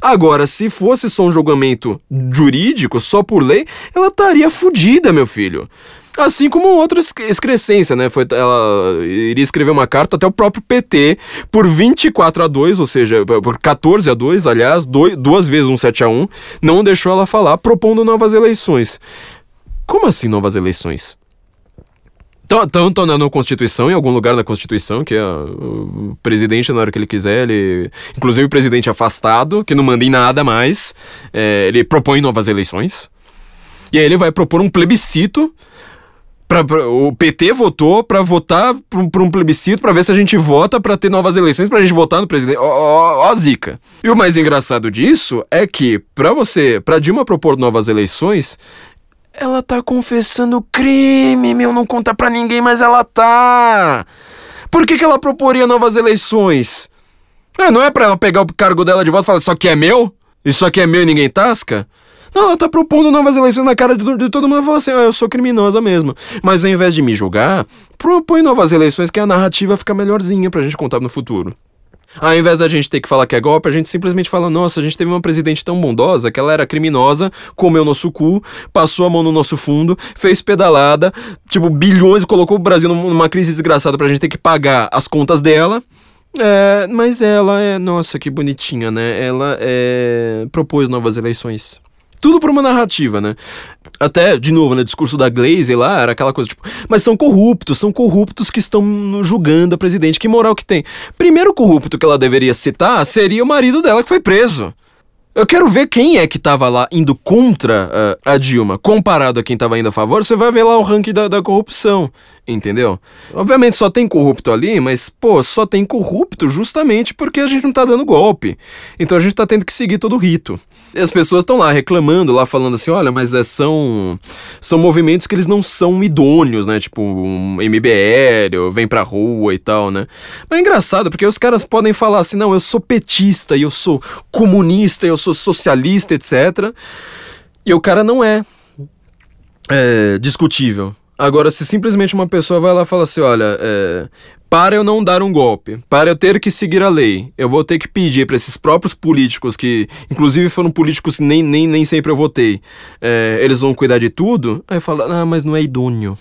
Agora, se fosse só um julgamento jurídico, só por lei, ela estaria fodida, meu filho. Assim como outra excrescência, né? Foi, ela iria escrever uma carta até o próprio PT por 24 a 2, ou seja, por 14 a 2, aliás, dois, duas vezes um 7 a 1, não deixou ela falar, propondo novas eleições. Como assim novas eleições? Estão na Constituição, em algum lugar da Constituição, que é o presidente, na hora que ele quiser, ele. Inclusive o presidente afastado, que não manda em nada mais, é, ele propõe novas eleições. E aí ele vai propor um plebiscito Pra, pra, o PT votou para votar para um plebiscito para ver se a gente vota para ter novas eleições pra gente votar no presidente. Ó, ó, ó, zica. E o mais engraçado disso é que para você, para Dilma propor novas eleições, ela tá confessando crime, meu, não conta pra ninguém, mas ela tá. Por que, que ela proporia novas eleições? Ah, não é pra ela pegar o cargo dela de volta e falar, isso aqui é meu? Isso aqui é meu e ninguém tasca? Não, ela tá propondo novas eleições na cara de, de todo mundo e fala assim: ah, eu sou criminosa mesmo. Mas ao invés de me julgar, propõe novas eleições que a narrativa fica melhorzinha pra gente contar no futuro. Ao invés da gente ter que falar que é golpe, a gente simplesmente fala: nossa, a gente teve uma presidente tão bondosa que ela era criminosa, comeu nosso cu, passou a mão no nosso fundo, fez pedalada, tipo, bilhões, colocou o Brasil numa crise desgraçada pra gente ter que pagar as contas dela. É, mas ela é. Nossa, que bonitinha, né? Ela é, propôs novas eleições tudo por uma narrativa, né? Até, de novo, né, discurso da Glaze lá era aquela coisa tipo, mas são corruptos, são corruptos que estão julgando a presidente. Que moral que tem? Primeiro corrupto que ela deveria citar seria o marido dela que foi preso. Eu quero ver quem é que tava lá indo contra uh, a Dilma, comparado a quem tava indo a favor. Você vai ver lá o ranking da, da, corrupção, entendeu? Obviamente só tem corrupto ali, mas, pô, só tem corrupto justamente porque a gente não tá dando golpe. Então a gente tá tendo que seguir todo o rito. E as pessoas estão lá reclamando, lá falando assim: olha, mas é, são, são movimentos que eles não são idôneos, né? Tipo, um MBL, vem pra rua e tal, né? Mas é engraçado, porque os caras podem falar assim: não, eu sou petista, eu sou comunista, eu sou socialista, etc. E o cara não é, é discutível. Agora, se simplesmente uma pessoa vai lá e fala assim: olha, é, para eu não dar um golpe, para eu ter que seguir a lei, eu vou ter que pedir para esses próprios políticos, que inclusive foram políticos que nem, nem, nem sempre eu votei, é, eles vão cuidar de tudo. Aí fala, ah, mas não é idôneo.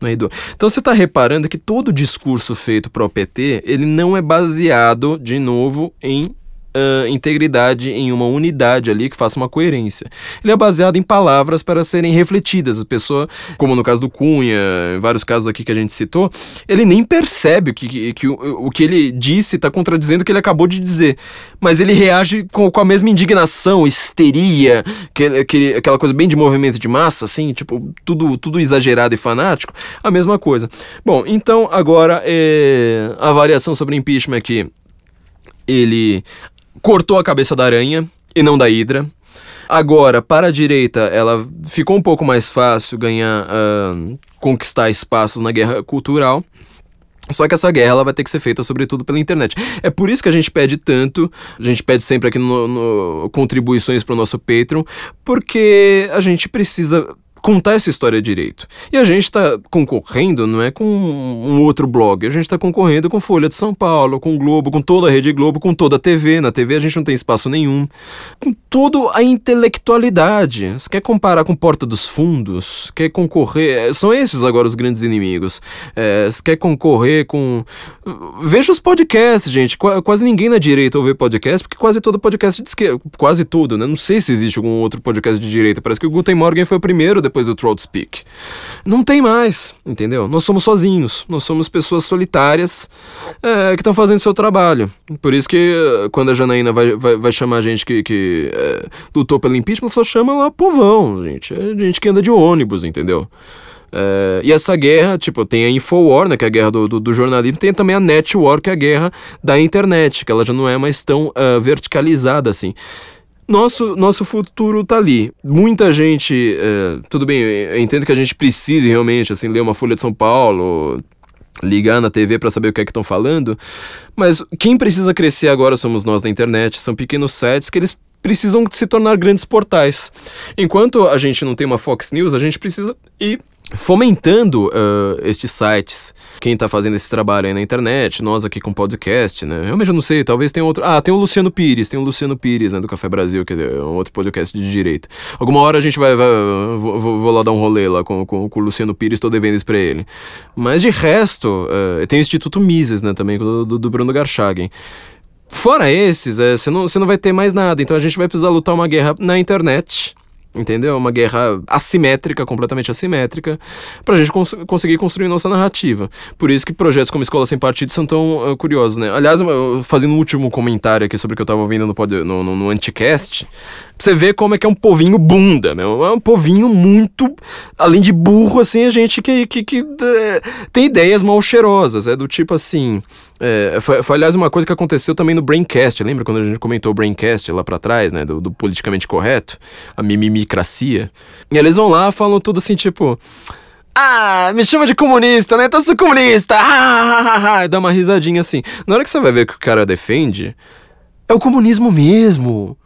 Não é idôneo. Então você está reparando que todo discurso feito para o PT, ele não é baseado, de novo, em uh, integridade em uma unidade ali que faça uma coerência. Ele é baseado em palavras para serem refletidas. A pessoa, como no caso do Cunha, em vários casos aqui que a gente citou, ele nem percebe o que, que, que o, o que ele disse está contradizendo o que ele acabou de dizer. Mas ele reage com, com a mesma indignação, histeria, que, que, aquela coisa bem de movimento de massa, assim, tipo, tudo, tudo exagerado e fanático. A mesma coisa. Bom, então agora é, a variação sobre impeachment aqui ele cortou a cabeça da aranha e não da hidra. Agora, para a direita, ela ficou um pouco mais fácil ganhar, uh, conquistar espaços na guerra cultural. Só que essa guerra ela vai ter que ser feita sobretudo pela internet. É por isso que a gente pede tanto, a gente pede sempre aqui no, no contribuições para o nosso Patreon, porque a gente precisa contar essa história direito. E a gente está concorrendo, não é com um outro blog, a gente está concorrendo com Folha de São Paulo, com Globo, com toda a Rede Globo, com toda a TV. Na TV a gente não tem espaço nenhum. Com toda a intelectualidade. Você quer comparar com Porta dos Fundos? Quer concorrer? São esses agora os grandes inimigos. É, você quer concorrer com. Veja os podcasts, gente. Qu quase ninguém na direita ouve podcast, porque quase todo podcast de esquerda. Quase tudo, né? Não sei se existe algum outro podcast de direita. Parece que o Guten Morgen foi o primeiro depois do Trout Speak. Não tem mais, entendeu? Nós somos sozinhos. Nós somos pessoas solitárias é, que estão fazendo seu trabalho. Por isso que quando a Janaína vai, vai, vai chamar gente que, que é, lutou pelo impeachment, só chama lá povão, gente. É gente que anda de ônibus, entendeu? É, e essa guerra, tipo, tem a Infowar, né, que é a guerra do, do, do, jornalismo, tem também a Netwar, que é a guerra da internet, que ela já não é mais tão uh, verticalizada assim. Nosso, nosso futuro tá ali. Muita gente, uh, tudo bem, eu entendo que a gente precise realmente, assim, ler uma Folha de São Paulo, ligar na TV para saber o que é que estão falando, mas quem precisa crescer agora somos nós da internet, são pequenos sites que eles precisam se tornar grandes portais. Enquanto a gente não tem uma Fox News, a gente precisa ir fomentando uh, estes sites. Quem está fazendo esse trabalho aí na internet, nós aqui com podcast, né? Eu não sei, talvez tenha outro. Ah, tem o Luciano Pires, tem o Luciano Pires, né, do Café Brasil, que é um outro podcast de direita. Alguma hora a gente vai. vai vou, vou, lá dar um rolê lá com, com, com o Luciano Pires, estou devendo isso pra ele. Mas de resto, uh, tem o Instituto Mises, né, também, do, do, Bruno Garchagen. Fora esses, você é, não, não vai ter mais nada. Então a gente vai precisar lutar uma guerra na internet entendeu? Uma guerra assimétrica, completamente assimétrica, para a gente cons conseguir construir nossa narrativa. Por isso que projetos como Escola Sem Partido são tão uh, curiosos, né? Aliás, fazendo um último comentário aqui sobre o que eu estava ouvindo no, no, no, no Anticast, você vê como é que é um povinho bunda, meu. É um povinho muito. Além de burro, assim, a gente que, que, que é, tem ideias mal cheirosas. É do tipo assim. É, foi, foi, aliás, uma coisa que aconteceu também no Braincast. Lembra quando a gente comentou o Braincast lá para trás, né? Do, do, politicamente correto, a mimimicracia. E eles vão lá falam tudo assim, tipo. Ah, me chama de comunista, né? Então eu sou comunista! Ah, dá uma risadinha assim. Na hora que você vai ver o que o cara defende, é o comunismo mesmo.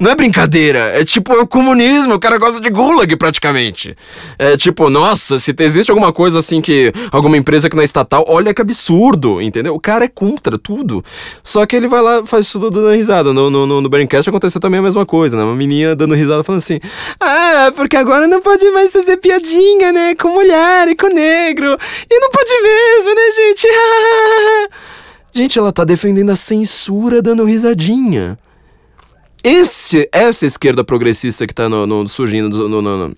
Não é brincadeira, é tipo é o comunismo, o cara gosta de gulag praticamente. É tipo, nossa, se existe alguma coisa assim que alguma empresa que não é estatal, olha que absurdo, entendeu? O cara é contra tudo. Só que ele vai lá, faz tudo dando risada. No, no, no, no Braincast aconteceu também a mesma coisa, né? Uma menina dando risada falando assim: Ah, porque agora não pode mais fazer piadinha, né? Com mulher e com negro. E não pode mesmo, né, gente? gente, ela tá defendendo a censura dando risadinha. Esse, essa esquerda progressista que está no, no, surgindo no, no,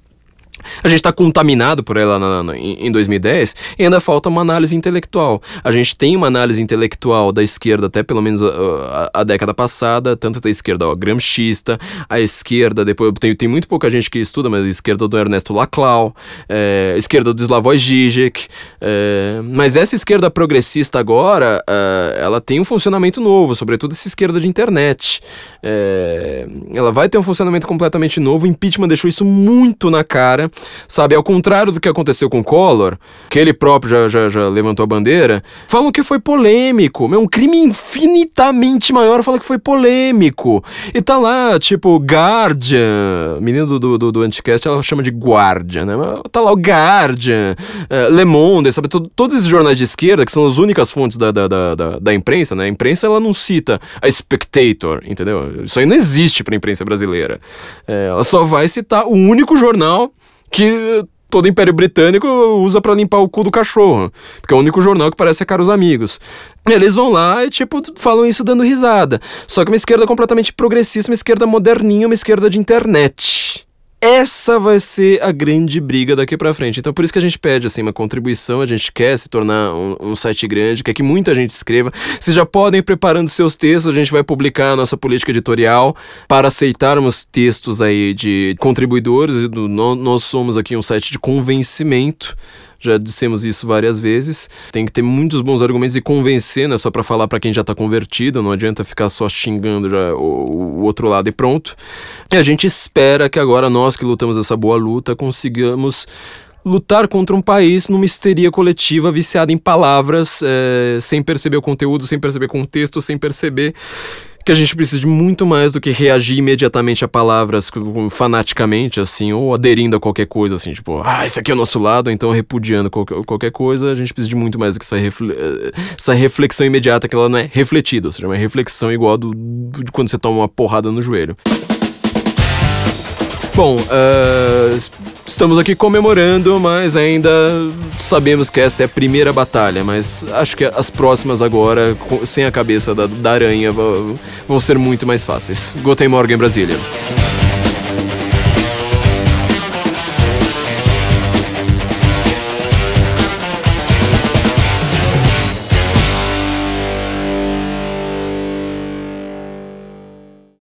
a gente está contaminado por ela na, na, em 2010 e ainda falta uma análise intelectual. A gente tem uma análise intelectual da esquerda até pelo menos a, a, a década passada, tanto da esquerda ó, gramscista, a esquerda, depois tem, tem muito pouca gente que estuda, mas a esquerda do Ernesto Laclau, é, a esquerda do Slavoj Žižek, é, mas essa esquerda progressista agora, é, ela tem um funcionamento novo, sobretudo essa esquerda de internet. Ela vai ter um funcionamento completamente novo, o impeachment deixou isso muito na cara, sabe? Ao contrário do que aconteceu com Collor, que ele próprio já, já, já levantou a bandeira, falam que foi polêmico. É um crime infinitamente maior, fala que foi polêmico. E tá lá, tipo, Guardian, menino do, do, do, do Anticast, ela chama de Guardian, né? Tá lá o Guardian, uh, Le Monde, sabe? Todos esses jornais de esquerda, que são as únicas fontes da, da, da, da, da imprensa, né? A imprensa, ela não cita a Spectator, entendeu? Isso aí não existe pra imprensa brasileira. É, ela só vai citar o único jornal que todo Império Britânico usa para limpar o cu do cachorro, porque é o único jornal que parece Caros Amigos. Eles vão lá e, tipo, falam isso dando risada. Só que uma esquerda completamente progressista, uma esquerda moderninha, uma esquerda de internet. Essa vai ser a grande briga daqui para frente. Então, por isso que a gente pede assim uma contribuição. A gente quer se tornar um, um, site grande, quer que muita gente escreva. Vocês já podem ir preparando seus textos. A gente vai publicar a nossa política editorial para aceitarmos textos aí de contribuidores. Nós somos aqui um site de convencimento já dissemos isso várias vezes. Tem que ter muitos bons argumentos e convencer, não é só para falar para quem já tá convertido, não adianta ficar só xingando já o, o, outro lado e pronto. E a gente espera que agora nós que lutamos essa boa luta consigamos lutar contra um país numa histeria coletiva viciada em palavras, é, sem perceber o conteúdo, sem perceber contexto, sem perceber que a gente precisa de muito mais do que reagir imediatamente a palavras fanaticamente, assim, ou aderindo a qualquer coisa, assim, tipo, ah, esse aqui é o nosso lado, então repudiando qualquer, qualquer coisa, a gente precisa de muito mais do que essa, refle essa reflexão imediata, que ela não é refletida, ou seja, uma reflexão igual do, do, de quando você toma uma porrada no joelho. Bom, uh, estamos aqui comemorando, mas ainda sabemos que essa é a primeira batalha. Mas acho que as próximas agora, sem a cabeça da, da aranha, vão ser muito mais fáceis. Guten Morgen, Brasília.